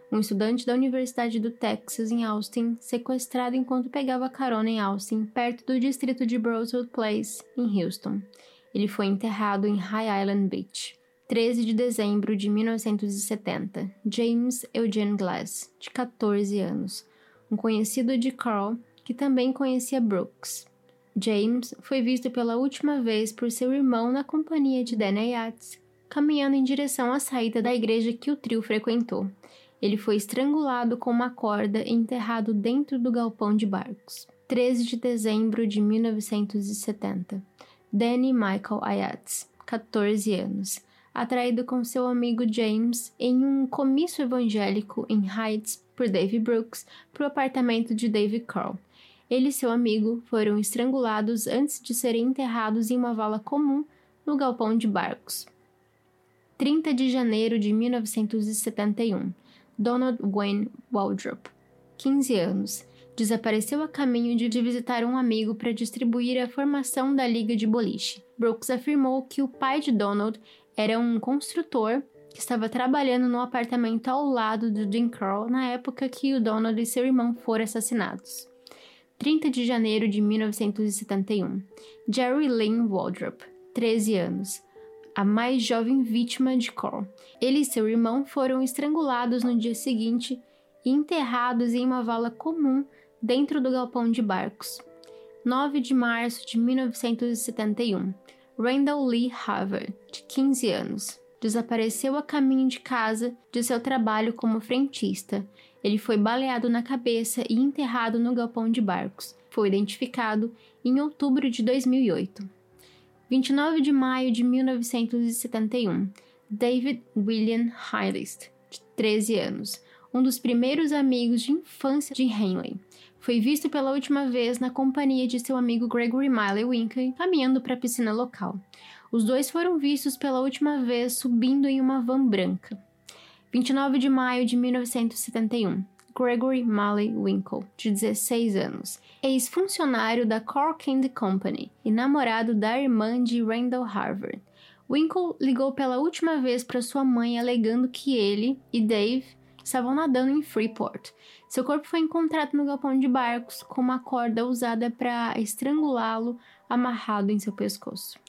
um estudante da Universidade do Texas em Austin, sequestrado enquanto pegava carona em Austin, perto do distrito de Broswood Place, em Houston. Ele foi enterrado em High Island Beach. 13 de dezembro de 1970, James Eugene Glass, de 14 anos, um conhecido de Carl que também conhecia Brooks. James foi visto pela última vez por seu irmão na companhia de Dana Yates, caminhando em direção à saída da igreja que o trio frequentou. Ele foi estrangulado com uma corda e enterrado dentro do galpão de barcos. 13 de dezembro de 1970. Danny Michael Ayates, 14 anos atraído com seu amigo James em um comício evangélico em Heights por Dave Brooks para o apartamento de Dave Carl. ele e seu amigo foram estrangulados antes de serem enterrados em uma vala comum no galpão de barcos. 30 de janeiro de 1971. Donald Wayne Waldrop, 15 anos, desapareceu a caminho de visitar um amigo para distribuir a formação da liga de boliche. Brooks afirmou que o pai de Donald era um construtor que estava trabalhando no apartamento ao lado do Jim Crow na época que o Donald e seu irmão foram assassinados. 30 de janeiro de 1971. Jerry Lynn Waldrop, 13 anos, a mais jovem vítima de Carl. Ele e seu irmão foram estrangulados no dia seguinte e enterrados em uma vala comum dentro do galpão de barcos. 9 de março de 1971. Randall Lee Harvard, de 15 anos, desapareceu a caminho de casa de seu trabalho como frentista. Ele foi baleado na cabeça e enterrado no galpão de barcos. Foi identificado em outubro de 2008. 29 de maio de 1971. David William Hylist, de 13 anos, um dos primeiros amigos de infância de Henley. Foi visto pela última vez na companhia de seu amigo Gregory Miley Winkley caminhando para a piscina local. Os dois foram vistos pela última vez subindo em uma van branca. 29 de maio de 1971. Gregory Malley Winkle, de 16 anos, ex-funcionário da Cork and Company e namorado da irmã de Randall Harvard. Winkle ligou pela última vez para sua mãe alegando que ele e Dave estavam nadando em Freeport. Seu corpo foi encontrado no galpão de barcos com uma corda usada para estrangulá-lo amarrado em seu pescoço.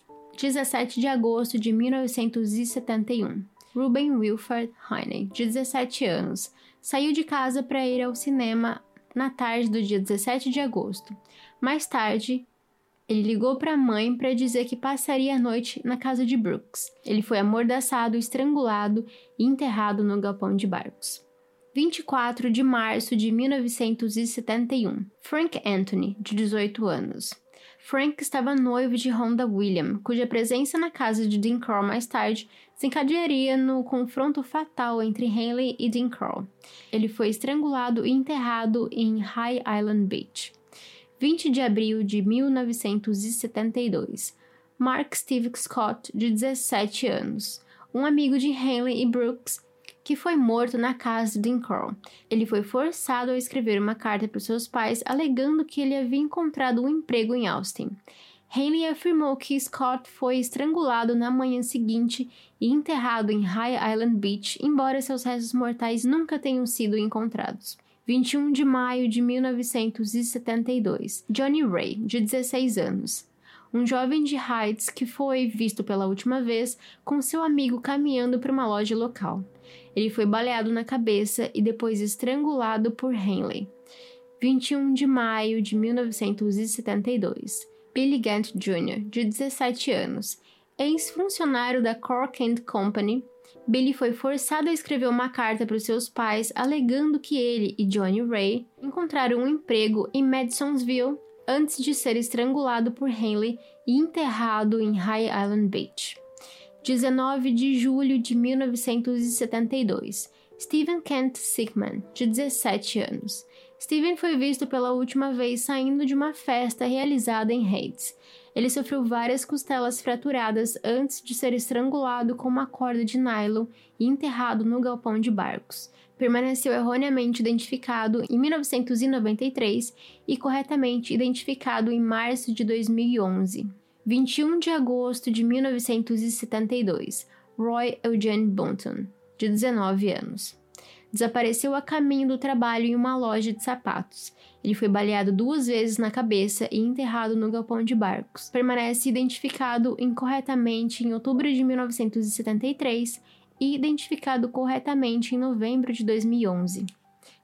17 de agosto de 1971. Ruben Wilford Heine, de 17 anos, saiu de casa para ir ao cinema na tarde do dia 17 de agosto. Mais tarde, ele ligou para a mãe para dizer que passaria a noite na casa de Brooks. Ele foi amordaçado, estrangulado e enterrado no galpão de barcos. 24 de março de 1971. Frank Anthony, de 18 anos. Frank estava noivo de Rhonda William, cuja presença na casa de Dean Crow mais tarde desencadearia no confronto fatal entre Henley e Dean Crow. Ele foi estrangulado e enterrado em High Island Beach. 20 de abril de 1972. Mark Steve Scott, de 17 anos, um amigo de Henley e Brooks, que foi morto na casa de Crow. Ele foi forçado a escrever uma carta para seus pais alegando que ele havia encontrado um emprego em Austin. Henley afirmou que Scott foi estrangulado na manhã seguinte e enterrado em High Island Beach, embora seus restos mortais nunca tenham sido encontrados. 21 de maio de 1972. Johnny Ray, de 16 anos. Um jovem de Heights que foi visto pela última vez com seu amigo caminhando para uma loja local. Ele foi baleado na cabeça e depois estrangulado por Henley. 21 de maio de 1972. Billy Gant Jr., de 17 anos, ex-funcionário da Cork and Company, Billy foi forçado a escrever uma carta para os seus pais alegando que ele e Johnny Ray encontraram um emprego em Madisonville antes de ser estrangulado por Henley e enterrado em High Island Beach. 19 de julho de 1972. Stephen Kent Sickman, de 17 anos. Stephen foi visto pela última vez saindo de uma festa realizada em Hades. Ele sofreu várias costelas fraturadas antes de ser estrangulado com uma corda de nylon e enterrado no galpão de barcos. Permaneceu erroneamente identificado em 1993 e corretamente identificado em março de 2011. 21 de agosto de 1972, Roy Eugene Bunton, de 19 anos. Desapareceu a caminho do trabalho em uma loja de sapatos. Ele foi baleado duas vezes na cabeça e enterrado no galpão de barcos. Permanece identificado incorretamente em outubro de 1973 e identificado corretamente em novembro de 2011.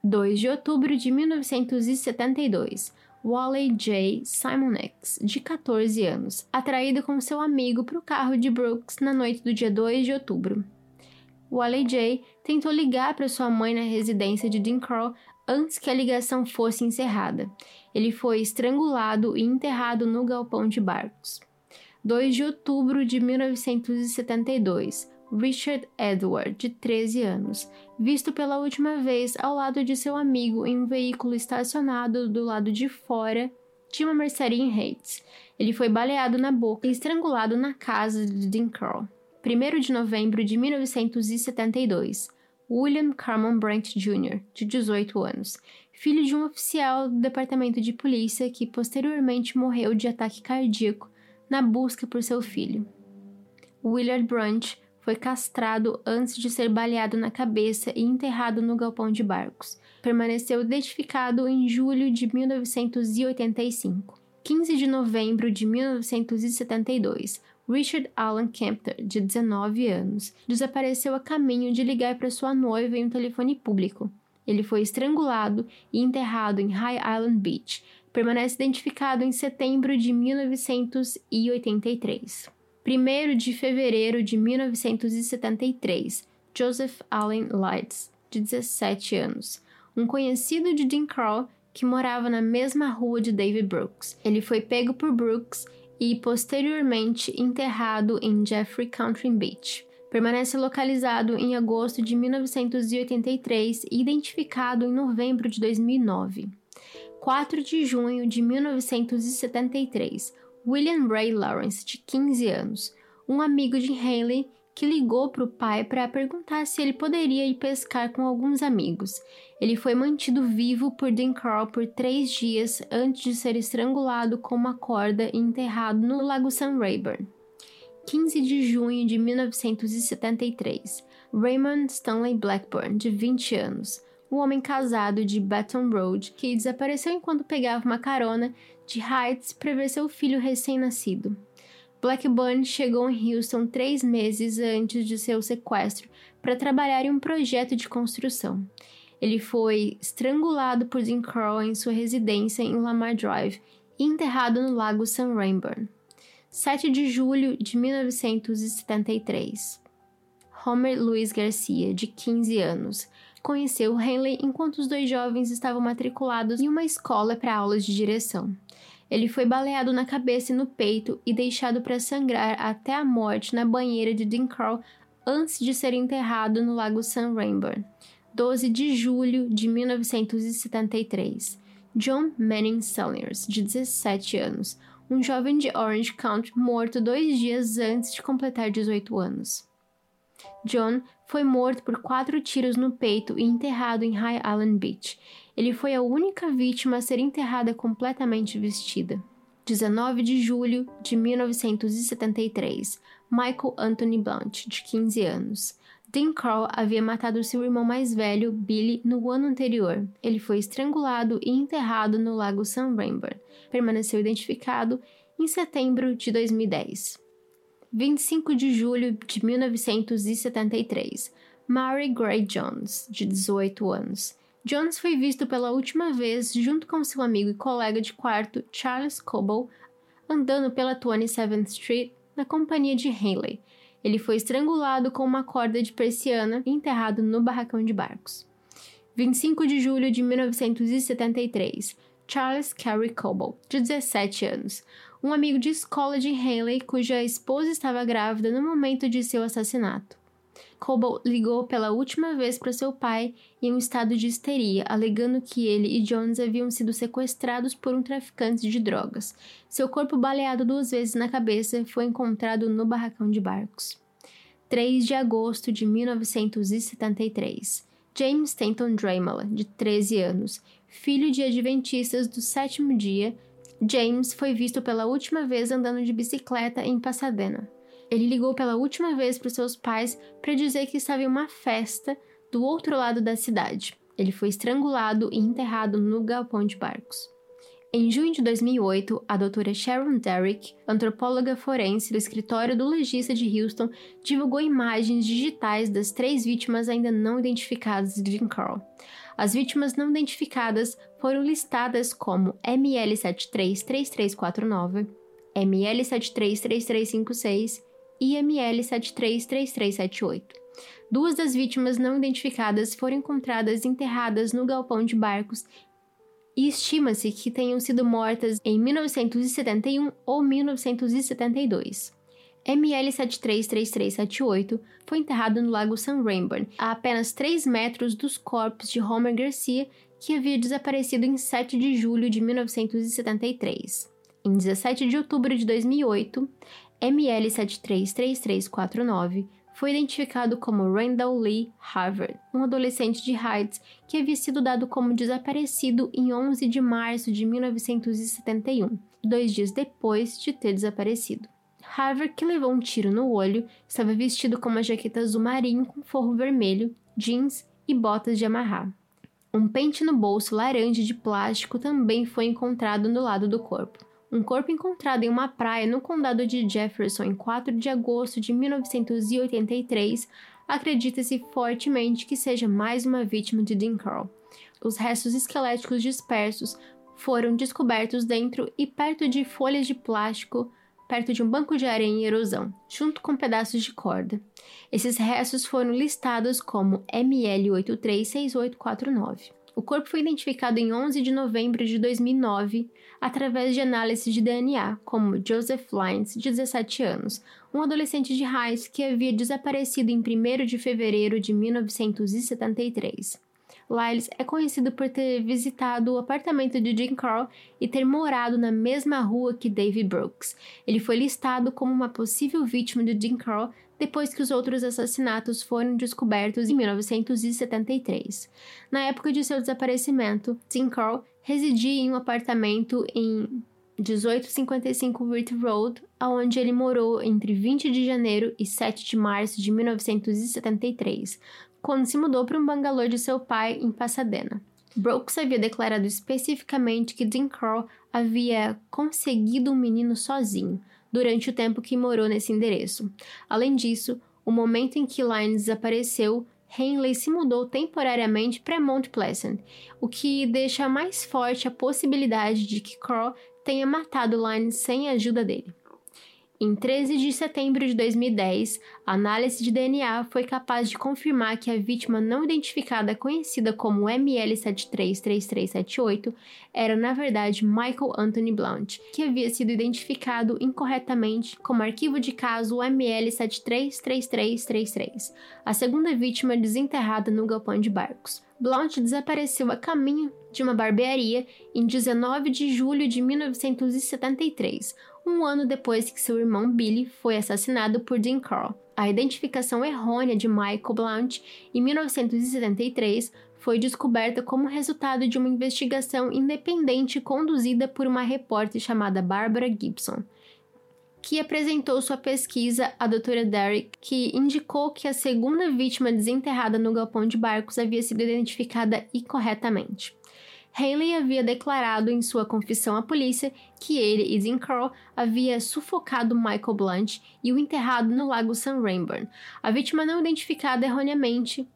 2 de outubro de 1972. Wally J. Simonex, de 14 anos, atraído com seu amigo para o carro de Brooks na noite do dia 2 de outubro. Wally J. tentou ligar para sua mãe na residência de Dean Crow antes que a ligação fosse encerrada. Ele foi estrangulado e enterrado no galpão de barcos. 2 de outubro de 1972, Richard Edward, de 13 anos, visto pela última vez ao lado de seu amigo em um veículo estacionado do lado de fora de uma mercearia em Heights. Ele foi baleado na boca e estrangulado na casa de Carl. 1 de novembro de 1972. William Carmon Brent Jr., de 18 anos, filho de um oficial do Departamento de Polícia que posteriormente morreu de ataque cardíaco na busca por seu filho. Willard Brant foi castrado antes de ser baleado na cabeça e enterrado no galpão de barcos. Permaneceu identificado em julho de 1985. 15 de novembro de 1972, Richard Allen Kempter, de 19 anos, desapareceu a caminho de ligar para sua noiva em um telefone público. Ele foi estrangulado e enterrado em High Island Beach. Permanece identificado em setembro de 1983. 1 de fevereiro de 1973, Joseph Allen Lights, de 17 anos, um conhecido de Dean Crow que morava na mesma rua de David Brooks. Ele foi pego por Brooks e posteriormente enterrado em Jeffrey Country Beach. Permanece localizado em agosto de 1983 e identificado em novembro de 2009. 4 de junho de 1973, William Ray Lawrence, de 15 anos, um amigo de Haley que ligou para o pai para perguntar se ele poderia ir pescar com alguns amigos. Ele foi mantido vivo por Dean Carl por três dias antes de ser estrangulado com uma corda e enterrado no Lago San Rayburn. 15 de junho de 1973, Raymond Stanley Blackburn, de 20 anos, um homem casado de Baton Road que desapareceu enquanto pegava uma carona de Heights para ver seu filho recém-nascido. Blackburn chegou em Houston três meses antes de seu sequestro para trabalhar em um projeto de construção. Ele foi estrangulado por Dean Crow em sua residência em Lamar Drive e enterrado no Lago San Rayburn. 7 de julho de 1973. Homer Luiz Garcia, de 15 anos, conheceu Henley enquanto os dois jovens estavam matriculados em uma escola para aulas de direção. Ele foi baleado na cabeça e no peito e deixado para sangrar até a morte na banheira de Carl antes de ser enterrado no Lago San Rayburn. 12 de julho de 1973. John Manning Sellers, de 17 anos, um jovem de Orange County morto dois dias antes de completar 18 anos. John foi morto por quatro tiros no peito e enterrado em High Island Beach. Ele foi a única vítima a ser enterrada completamente vestida. 19 de julho de 1973, Michael Anthony Blunt, de 15 anos. Dean Carl havia matado seu irmão mais velho, Billy, no ano anterior. Ele foi estrangulado e enterrado no Lago San Rayburn. Permaneceu identificado em setembro de 2010. 25 de julho de 1973, Mary Gray Jones, de 18 anos. Jones foi visto pela última vez junto com seu amigo e colega de quarto Charles Coble andando pela 27th Street na companhia de Haley. Ele foi estrangulado com uma corda de persiana e enterrado no barracão de barcos. 25 de julho de 1973, Charles Carey Coble, de 17 anos, um amigo de escola de Haley cuja esposa estava grávida no momento de seu assassinato. Coble ligou pela última vez para seu pai em um estado de histeria, alegando que ele e Jones haviam sido sequestrados por um traficante de drogas. Seu corpo baleado duas vezes na cabeça foi encontrado no barracão de barcos. 3 de agosto de 1973. James Stanton Dremel, de 13 anos, filho de adventistas do sétimo dia, James foi visto pela última vez andando de bicicleta em Pasadena. Ele ligou pela última vez para seus pais para dizer que estava em uma festa do outro lado da cidade. Ele foi estrangulado e enterrado no galpão de barcos. Em junho de 2008, a doutora Sharon Derrick, antropóloga forense do escritório do legista de Houston, divulgou imagens digitais das três vítimas ainda não identificadas de Jim Carl. As vítimas não identificadas foram listadas como ML733349, ML733356 e ML733378. Duas das vítimas não identificadas foram encontradas enterradas no galpão de barcos e estima-se que tenham sido mortas em 1971 ou 1972. ML733378 foi enterrado no Lago San Rainbow, a apenas 3 metros dos corpos de Homer Garcia, que havia desaparecido em 7 de julho de 1973. Em 17 de outubro de 2008, ML733349 foi identificado como Randall Lee Harvard, um adolescente de Heights que havia sido dado como desaparecido em 11 de março de 1971, dois dias depois de ter desaparecido. Harvard, que levou um tiro no olho, estava vestido com uma jaqueta azul marinho com forro vermelho, jeans e botas de amarrar. Um pente no bolso laranja de plástico também foi encontrado no lado do corpo. Um corpo encontrado em uma praia no condado de Jefferson em 4 de agosto de 1983 acredita-se fortemente que seja mais uma vítima de Dean Carl. Os restos esqueléticos dispersos foram descobertos dentro e perto de folhas de plástico perto de um banco de areia em erosão, junto com pedaços de corda. Esses restos foram listados como ML836849. O corpo foi identificado em 11 de novembro de 2009 através de análise de DNA, como Joseph de 17 anos, um adolescente de High que havia desaparecido em 1 de fevereiro de 1973. Lyles é conhecido por ter visitado o apartamento de Jim Carl e ter morado na mesma rua que David Brooks. Ele foi listado como uma possível vítima de Jim Carl depois que os outros assassinatos foram descobertos em 1973. Na época de seu desaparecimento, Jim Carl residia em um apartamento em 1855 Wirt Road, onde ele morou entre 20 de janeiro e 7 de março de 1973, quando se mudou para um bangalô de seu pai em Pasadena. Brooks havia declarado especificamente que Dean Carl havia conseguido um menino sozinho durante o tempo que morou nesse endereço. Além disso, o momento em que Lyons desapareceu, Henley se mudou temporariamente para Mount Pleasant, o que deixa mais forte a possibilidade de que Carl tenha matado Lyons sem a ajuda dele. Em 13 de setembro de 2010, a análise de DNA foi capaz de confirmar que a vítima não identificada, conhecida como ML733378, era na verdade Michael Anthony Blount, que havia sido identificado incorretamente como arquivo de caso ML733333, a segunda vítima desenterrada no galpão de barcos. Blount desapareceu a caminho de uma barbearia em 19 de julho de 1973, um ano depois que seu irmão Billy foi assassinado por Dean Carl. A identificação errônea de Michael Blount em 1973 foi descoberta como resultado de uma investigação independente conduzida por uma repórter chamada Barbara Gibson, que apresentou sua pesquisa à doutora Derrick, que indicou que a segunda vítima desenterrada no galpão de barcos havia sido identificada incorretamente. Haley havia declarado em sua confissão à polícia que ele e Dean Carl havia sufocado Michael Blunt e o enterrado no lago San Rainbow. A vítima não identificada erroneamente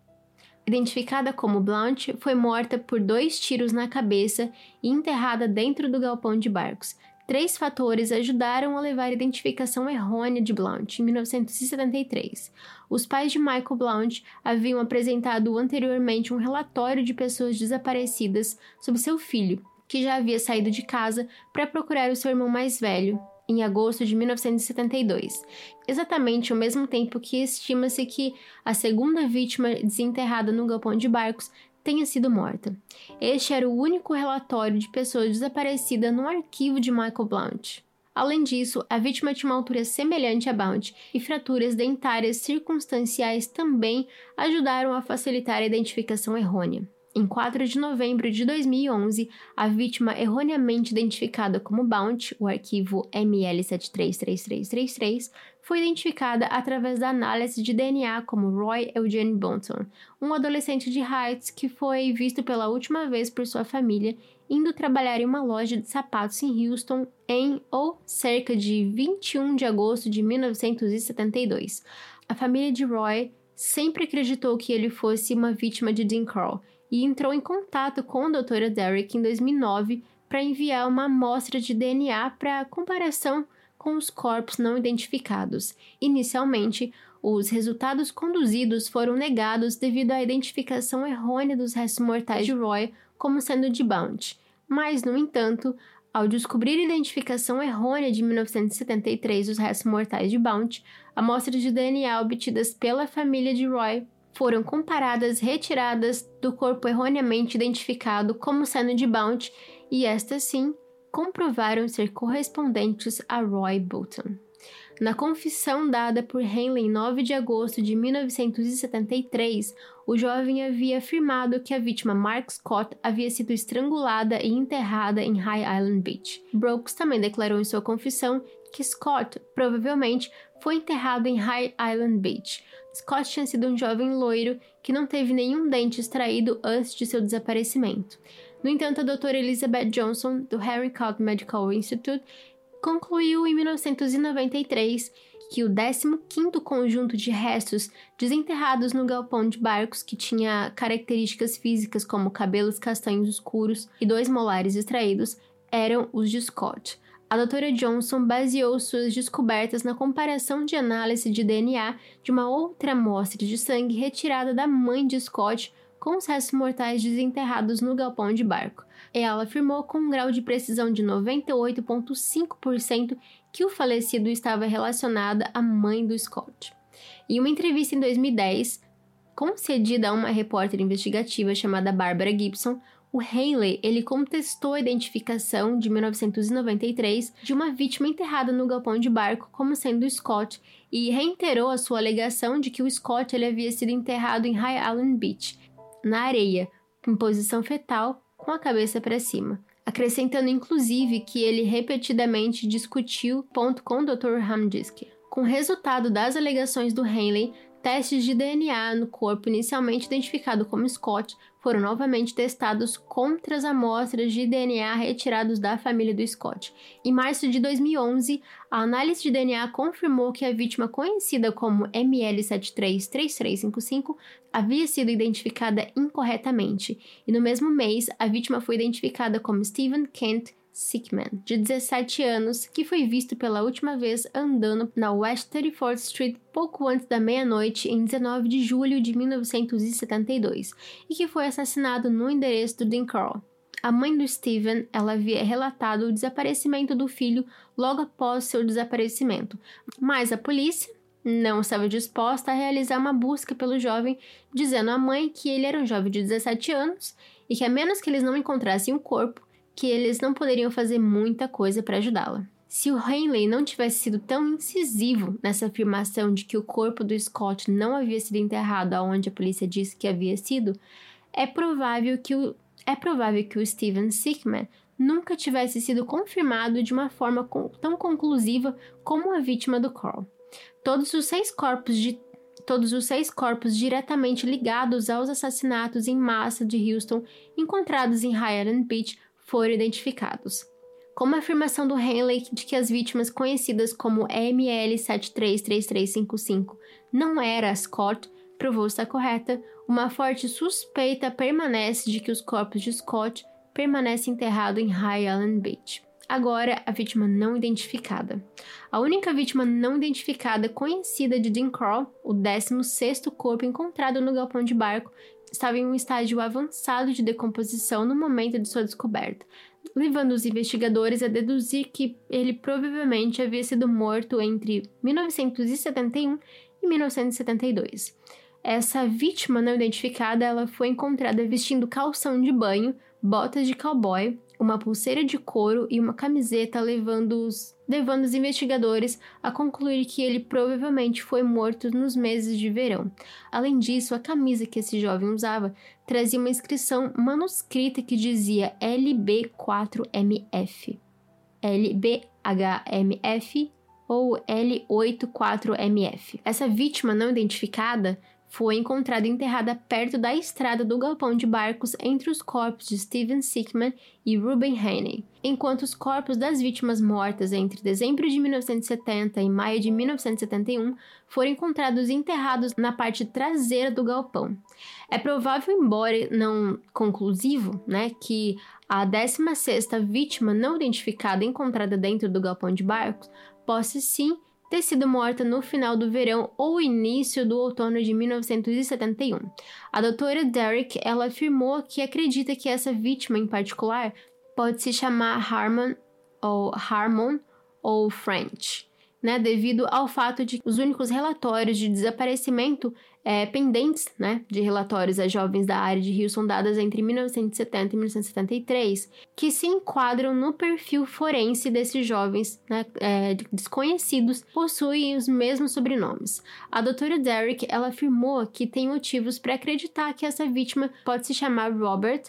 identificada como Blount, foi morta por dois tiros na cabeça e enterrada dentro do galpão de barcos. Três fatores ajudaram a levar a identificação errônea de Blount em 1973. Os pais de Michael Blount haviam apresentado anteriormente um relatório de pessoas desaparecidas sobre seu filho, que já havia saído de casa para procurar o seu irmão mais velho, em agosto de 1972, exatamente ao mesmo tempo que estima-se que a segunda vítima desenterrada no galpão de barcos tenha sido morta. Este era o único relatório de pessoas desaparecidas no arquivo de Michael Blount. Além disso, a vítima tinha uma altura semelhante a Blount e fraturas dentárias circunstanciais também ajudaram a facilitar a identificação errônea. Em 4 de novembro de 2011, a vítima erroneamente identificada como Bounty, o arquivo ML733333, foi identificada através da análise de DNA como Roy Eugene Bonton, um adolescente de Heights que foi visto pela última vez por sua família indo trabalhar em uma loja de sapatos em Houston em ou cerca de 21 de agosto de 1972. A família de Roy sempre acreditou que ele fosse uma vítima de Dean Carl e entrou em contato com a doutora Derrick em 2009 para enviar uma amostra de DNA para comparação com os corpos não identificados. Inicialmente, os resultados conduzidos foram negados devido à identificação errônea dos restos mortais de Roy como sendo de Bounty, mas, no entanto, Ao descobrir a identificação errônea de 1973 dos restos mortais de Bounty, amostras de DNA obtidas pela família de Roy foram comparadas retiradas do corpo erroneamente identificado como sendo de Bounty e estas sim comprovaram ser correspondentes a Roy Bolton. Na confissão dada por Henley em 9 de agosto de 1973, o jovem havia afirmado que a vítima Mark Scott havia sido estrangulada e enterrada em High Island Beach. Brooks também declarou em sua confissão que Scott provavelmente foi enterrado em High Island Beach. Scott tinha sido um jovem loiro que não teve nenhum dente extraído antes de seu desaparecimento. No entanto, a doutora Elizabeth Johnson, do Harry Codd Medical Institute, concluiu em 1993 que o 15º conjunto de restos desenterrados no galpão de barcos que tinha características físicas como cabelos castanhos escuros e dois molares extraídos eram os de Scott. A doutora Johnson baseou suas descobertas na comparação de análise de DNA de uma outra amostra de sangue retirada da mãe de Scott com os restos mortais desenterrados no galpão de barco. Ela afirmou com um grau de precisão de 98,5% que o falecido estava relacionado à mãe do Scott. Em uma entrevista em 2010, concedida a uma repórter investigativa chamada Barbara Gibson, o Haley ele contestou a identificação de 1993 de uma vítima enterrada no galpão de barco como sendo Scott e reiterou a sua alegação de que o Scott ele havia sido enterrado em High Island Beach, na areia, em posição fetal, com a cabeça para cima, acrescentando inclusive que ele repetidamente discutiu ponto com o Dr. Hamdisk. Com o resultado das alegações do Henley, testes de DNA no corpo inicialmente identificado como Scott foram novamente testados contra as amostras de DNA retirados da família do Scott. Em março de 2011, a análise de DNA confirmou que a vítima conhecida como ML733355 havia sido identificada incorretamente, e no mesmo mês, a vítima foi identificada como Stephen Kent Sickman, de 17 anos, que foi visto pela última vez andando na West 34th Street pouco antes da meia-noite em 19 de julho de 1972 e que foi assassinado no endereço do Dean Carl. A mãe do Steven ela havia relatado o desaparecimento do filho logo após seu desaparecimento, mas a polícia não estava disposta a realizar uma busca pelo jovem, dizendo à mãe que ele era um jovem de 17 anos e que a menos que eles não encontrassem o corpo, que eles não poderiam fazer muita coisa para ajudá-la. Se o Henley não tivesse sido tão incisivo nessa afirmação de que o corpo do Scott não havia sido enterrado aonde a polícia disse que havia sido, é provável que o, é provável que o Steven Sickman nunca tivesse sido confirmado de uma forma tão conclusiva como a vítima do Carl. Todos os seis corpos de todos os seis corpos diretamente ligados aos assassinatos em massa de Houston encontrados em Highland Beach foram identificados. Como a afirmação do Henley de que as vítimas conhecidas como ML733355 não era Scott provou estar correta, uma forte suspeita permanece de que os corpos de Scott permanecem enterrados em High Island Beach. Agora, a vítima não identificada. A única vítima não identificada conhecida de Dean Crawl, o 16º corpo encontrado no galpão de barco, estava em um estágio avançado de decomposição no momento de sua descoberta, levando os investigadores a deduzir que ele provavelmente havia sido morto entre 1971 e 1972. Essa vítima não identificada ela foi encontrada vestindo calção de banho, botas de cowboy, uma pulseira de couro e uma camiseta, levando os, levando os investigadores a concluir que ele provavelmente foi morto nos meses de verão. Além disso, a camisa que esse jovem usava trazia uma inscrição manuscrita que dizia LB4MF. LBHMF ou L84MF. Essa vítima não identificada foi encontrada enterrada perto da estrada do galpão de barcos entre os corpos de Steven Sickman e Ruben Haney, enquanto os corpos das vítimas mortas entre dezembro de 1970 e maio de 1971 foram encontrados enterrados na parte traseira do galpão. É provável, embora não conclusivo, né, que a 16ª vítima não identificada encontrada dentro do galpão de barcos possa sim ter sido morta no final do verão ou início do outono de 1971. A doutora Derrick ela afirmou que acredita que essa vítima em particular pode se chamar Harmon ou Harmon ou French né, devido ao fato de os únicos relatórios de desaparecimento é, pendentes né, de relatórios a jovens da área de Rio são dadas entre 1970 e 1973, que se enquadram no perfil forense desses jovens né, é, desconhecidos, possuem os mesmos sobrenomes. A doutora Derrick ela afirmou que tem motivos para acreditar que essa vítima pode se chamar Robert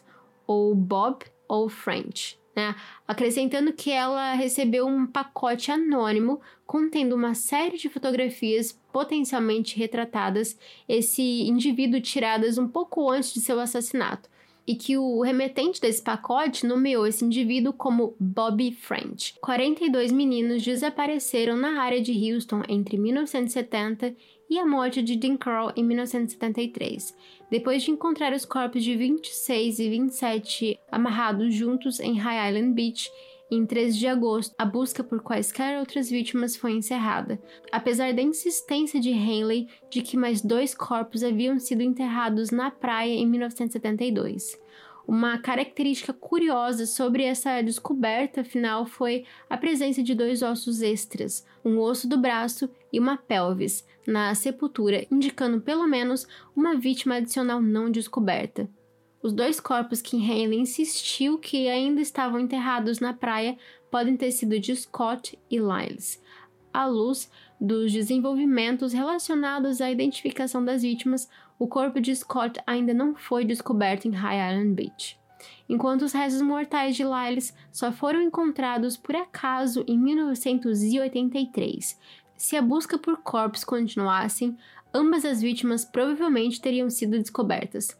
ou Bob ou French né? Acrescentando que ela recebeu um pacote anônimo contendo uma série de fotografias potencialmente retratadas esse indivíduo tiradas um pouco antes de seu assassinato, e que o remetente desse pacote nomeou esse indivíduo como Bobby French. 42 meninos desapareceram na área de Houston entre 1970 e a morte de Dean Carroll em 1973, depois de encontrar os corpos de 26 e 27 amarrados juntos em High Island Beach em 13 de agosto, a busca por quaisquer outras vítimas foi encerrada, apesar da insistência de Henley de que mais dois corpos haviam sido enterrados na praia em 1972. Uma característica curiosa sobre essa descoberta final foi a presença de dois ossos extras, um osso do braço e uma pelvis, na sepultura, indicando pelo menos uma vítima adicional não descoberta. Os dois corpos que Henley insistiu que ainda estavam enterrados na praia podem ter sido de Scott e Lyles. À luz dos desenvolvimentos relacionados à identificação das vítimas, o corpo de Scott ainda não foi descoberto em High Island Beach, enquanto os restos mortais de Lyles só foram encontrados por acaso em 1983. Se a busca por corpos continuasse, ambas as vítimas provavelmente teriam sido descobertas.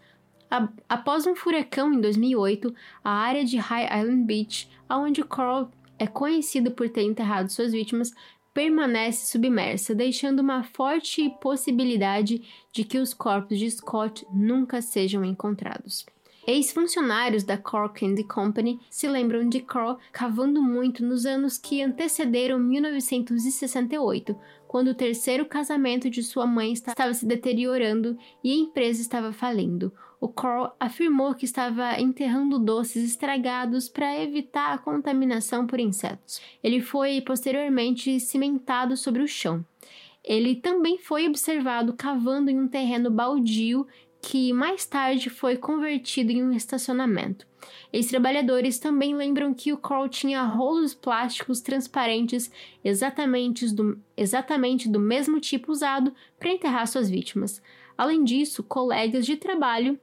Após um furacão em 2008, a área de High Island Beach, onde Coral é conhecido por ter enterrado suas vítimas, permanece submersa, deixando uma forte possibilidade de que os corpos de Scott nunca sejam encontrados. Ex-funcionários da Cork and Company se lembram de Crow cavando muito nos anos que antecederam 1968, quando o terceiro casamento de sua mãe estava se deteriorando e a empresa estava falindo. O Crow afirmou que estava enterrando doces estragados para evitar a contaminação por insetos. Ele foi posteriormente cimentado sobre o chão. Ele também foi observado cavando em um terreno baldio que mais tarde foi convertido em um estacionamento. Ex-trabalhadores também lembram que o Carl tinha rolos plásticos transparentes exatamente do, exatamente do mesmo tipo usado para enterrar suas vítimas. Além disso, colegas de trabalho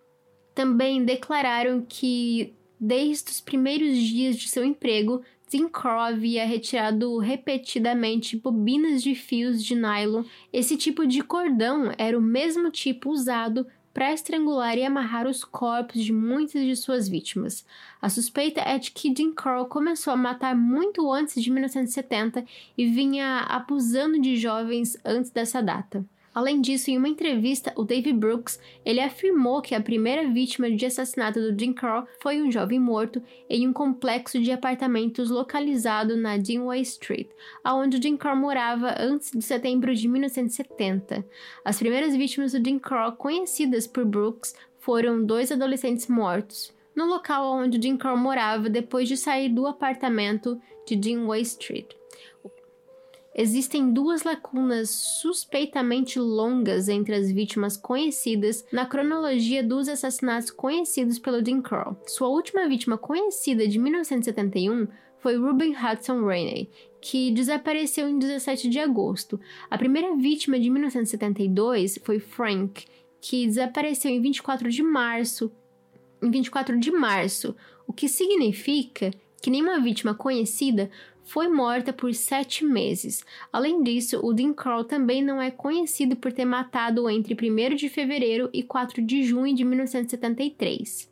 também declararam que, desde os primeiros dias de seu emprego, Tim Crow havia retirado repetidamente bobinas de fios de nylon. Esse tipo de cordão era o mesmo tipo usado para estrangular e amarrar os corpos de muitas de suas vítimas. A suspeita é de que Jim Crow começou a matar muito antes de 1970 e vinha abusando de jovens antes dessa data. Além disso, em uma entrevista, o David Brooks ele afirmou que a primeira vítima de assassinato do Jim Crow foi um jovem morto em um complexo de apartamentos localizado na Dinway Street, aonde o Jim Crow morava antes de setembro de 1970. As primeiras vítimas do Jim Crow conhecidas por Brooks foram dois adolescentes mortos no local onde Jim Crow morava depois de sair do apartamento de Dinway Street. Existem duas lacunas suspeitamente longas entre as vítimas conhecidas na cronologia dos assassinatos conhecidos pelo Jim Crow. Sua última vítima conhecida de 1971 foi Ruben Hudson Rainey, que desapareceu em 17 de agosto. A primeira vítima de 1972 foi Frank, que desapareceu em 24 de março. Em 24 de março, o que significa que nenhuma vítima conhecida foi morta por sete meses. Além disso, o Dean Crow também não é conhecido por ter matado entre 1 de fevereiro e 4 de junho de 1973.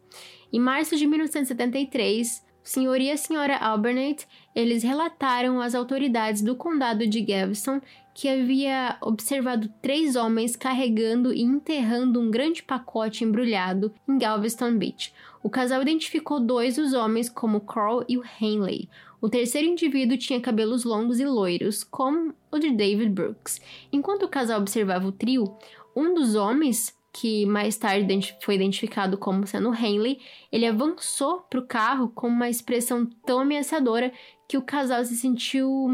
Em março de 1973, o senhor e a senhora Albernate, eles relataram às autoridades do condado de Galveston que havia observado três homens carregando e enterrando um grande pacote embrulhado em Galveston Beach. O casal identificou dois dos homens como Carl e o Henley. O terceiro indivíduo tinha cabelos longos e loiros, como o de David Brooks. Enquanto o casal observava o trio, um dos homens, que mais tarde foi identificado como sendo Henley, ele avançou para o carro com uma expressão tão ameaçadora que o casal se sentiu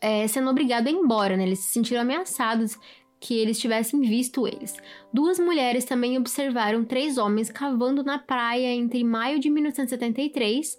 é, sendo obrigado a ir embora, né? Eles se sentiram ameaçados que eles tivessem visto eles. Duas mulheres também observaram três homens cavando na praia entre maio de 1973,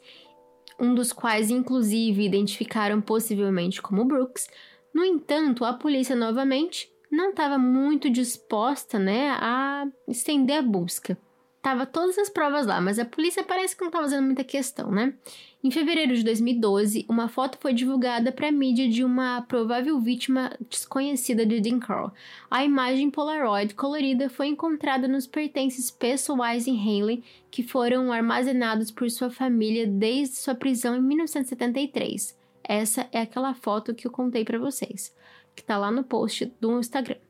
um dos quais inclusive identificaram possivelmente como Brooks. No entanto, a polícia novamente não estava muito disposta, né, a estender a busca. Tava todas as provas lá, mas a polícia parece que não estava fazendo muita questão, né? Em fevereiro de 2012, uma foto foi divulgada para a mídia de uma provável vítima desconhecida de Dean Carl. A imagem Polaroid colorida foi encontrada nos pertences pessoais em Haley, que foram armazenados por sua família desde sua prisão em 1973. Essa é aquela foto que eu contei para vocês, que está lá no post do Instagram.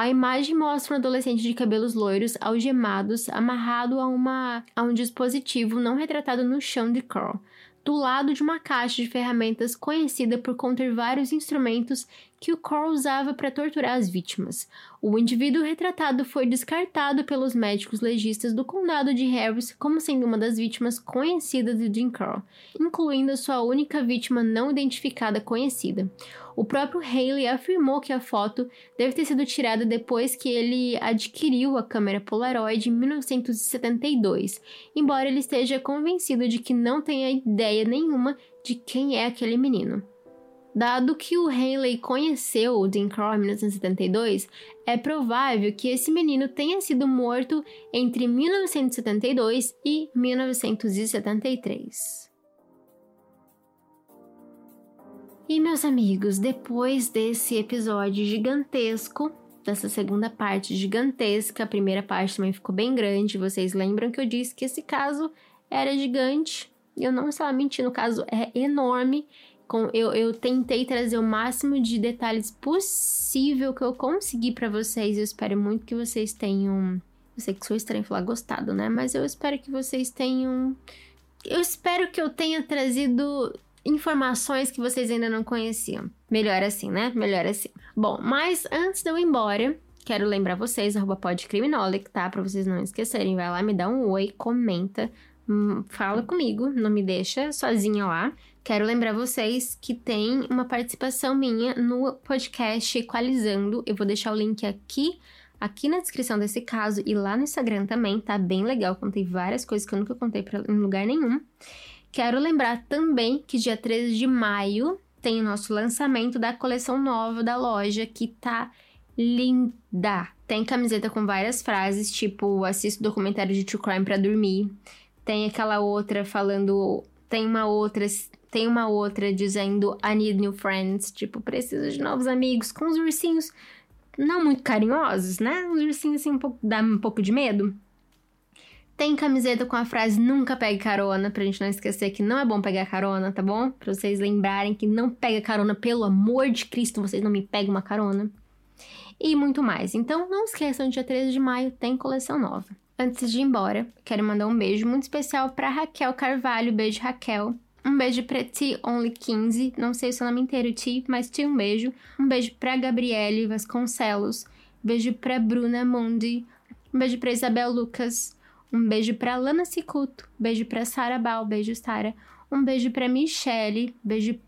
A imagem mostra um adolescente de cabelos loiros, algemados, amarrado a, uma, a um dispositivo não retratado no chão de Carl do lado de uma caixa de ferramentas conhecida por conter vários instrumentos que o Core usava para torturar as vítimas. O indivíduo retratado foi descartado pelos médicos legistas do condado de Harris como sendo uma das vítimas conhecidas de Jim Carl, incluindo a sua única vítima não identificada conhecida. O próprio Haley afirmou que a foto deve ter sido tirada depois que ele adquiriu a câmera Polaroid em 1972, embora ele esteja convencido de que não tenha ideia nenhuma de quem é aquele menino. Dado que o Haley conheceu o Dean Crow em 1972, é provável que esse menino tenha sido morto entre 1972 e 1973. E meus amigos, depois desse episódio gigantesco, dessa segunda parte gigantesca, a primeira parte também ficou bem grande. Vocês lembram que eu disse que esse caso era gigante? Eu não estava mentindo, o caso é enorme com, eu, eu tentei trazer o máximo de detalhes possível que eu consegui para vocês. Eu espero muito que vocês tenham. Eu sei que sou estranho falar gostado, né? Mas eu espero que vocês tenham. Eu espero que eu tenha trazido informações que vocês ainda não conheciam. Melhor assim, né? Melhor assim. Bom, mas antes de eu ir embora, quero lembrar vocês, arroba podcriminolic, tá? Pra vocês não esquecerem. Vai lá, me dá um oi, comenta, hum, fala comigo, não me deixa sozinha lá. Quero lembrar vocês que tem uma participação minha no podcast Equalizando. Eu vou deixar o link aqui, aqui na descrição desse caso e lá no Instagram também, tá bem legal. Contei várias coisas que eu nunca contei pra, em lugar nenhum. Quero lembrar também que dia 13 de maio tem o nosso lançamento da coleção nova da loja que tá linda. Tem camiseta com várias frases, tipo assisto documentário de true crime para dormir. Tem aquela outra falando, tem uma outra tem uma outra dizendo I need new friends, tipo, preciso de novos amigos, com os ursinhos não muito carinhosos, né? Os ursinhos assim um pouco, dá um pouco de medo. Tem camiseta com a frase nunca pegue carona, pra gente não esquecer que não é bom pegar carona, tá bom? Pra vocês lembrarem que não pega carona, pelo amor de Cristo, vocês não me pegam uma carona. E muito mais. Então não esqueçam, dia 13 de maio tem coleção nova. Antes de ir embora, quero mandar um beijo muito especial para Raquel Carvalho. Beijo, Raquel. Um beijo pra Ti Only 15, não sei o seu nome inteiro, Ti, mas Ti, um beijo. Um beijo pra Gabriele Vasconcelos. Beijo pra Bruna Mundi. Um beijo pra Isabel Lucas. Um beijo pra Lana Cicuto. Beijo pra Sara Bal. Beijo, Sara. Um beijo pra Michele. Beijo.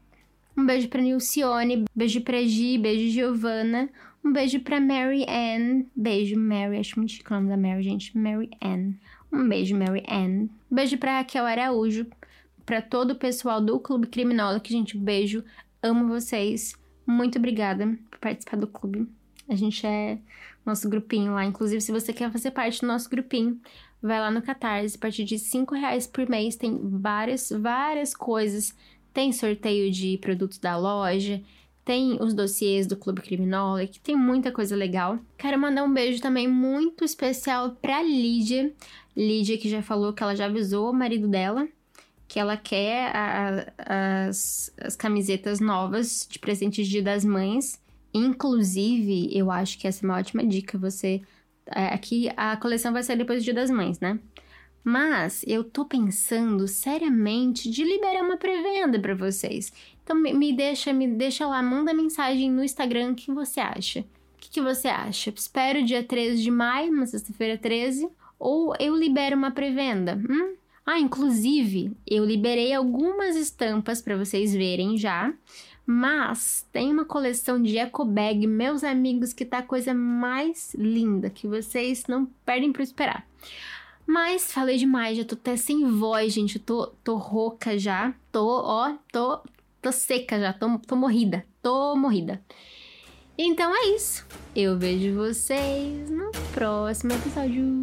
Um beijo pra Nilcione. Beijo pra Gi. Beijo, Giovana. Um beijo pra Mary Ann. Beijo, Mary. Acho muito chique o nome da Mary, gente. Mary Ann. Um beijo, Mary Ann. Beijo pra Raquel Araújo para todo o pessoal do Clube Criminólogo, gente, beijo, amo vocês. Muito obrigada por participar do clube. A gente é nosso grupinho lá. Inclusive, se você quer fazer parte do nosso grupinho, vai lá no Catarse. A partir de 5 reais por mês tem várias, várias coisas. Tem sorteio de produtos da loja, tem os dossiês do Clube Criminólogo, tem muita coisa legal. Quero mandar um beijo também muito especial pra Lídia. Lídia que já falou que ela já avisou o marido dela que ela quer a, as, as camisetas novas de presente de Dia das Mães. Inclusive, eu acho que essa é uma ótima dica. Você. É, aqui a coleção vai sair depois do Dia das Mães, né? Mas eu tô pensando seriamente de liberar uma pré-venda para vocês. Então me, me, deixa, me deixa lá, manda mensagem no Instagram o que você acha. que, que você acha? Espero dia 13 de maio, uma sexta-feira 13, ou eu libero uma pré-venda? Hum? Ah, inclusive, eu liberei algumas estampas para vocês verem já. Mas tem uma coleção de eco bag, meus amigos, que tá a coisa mais linda que vocês não perdem para esperar. Mas falei demais, já tô até sem voz, gente. Eu tô, tô rouca já. Tô, ó, tô, tô seca já. Tô, tô morrida. Tô morrida. Então é isso. Eu vejo vocês no próximo episódio.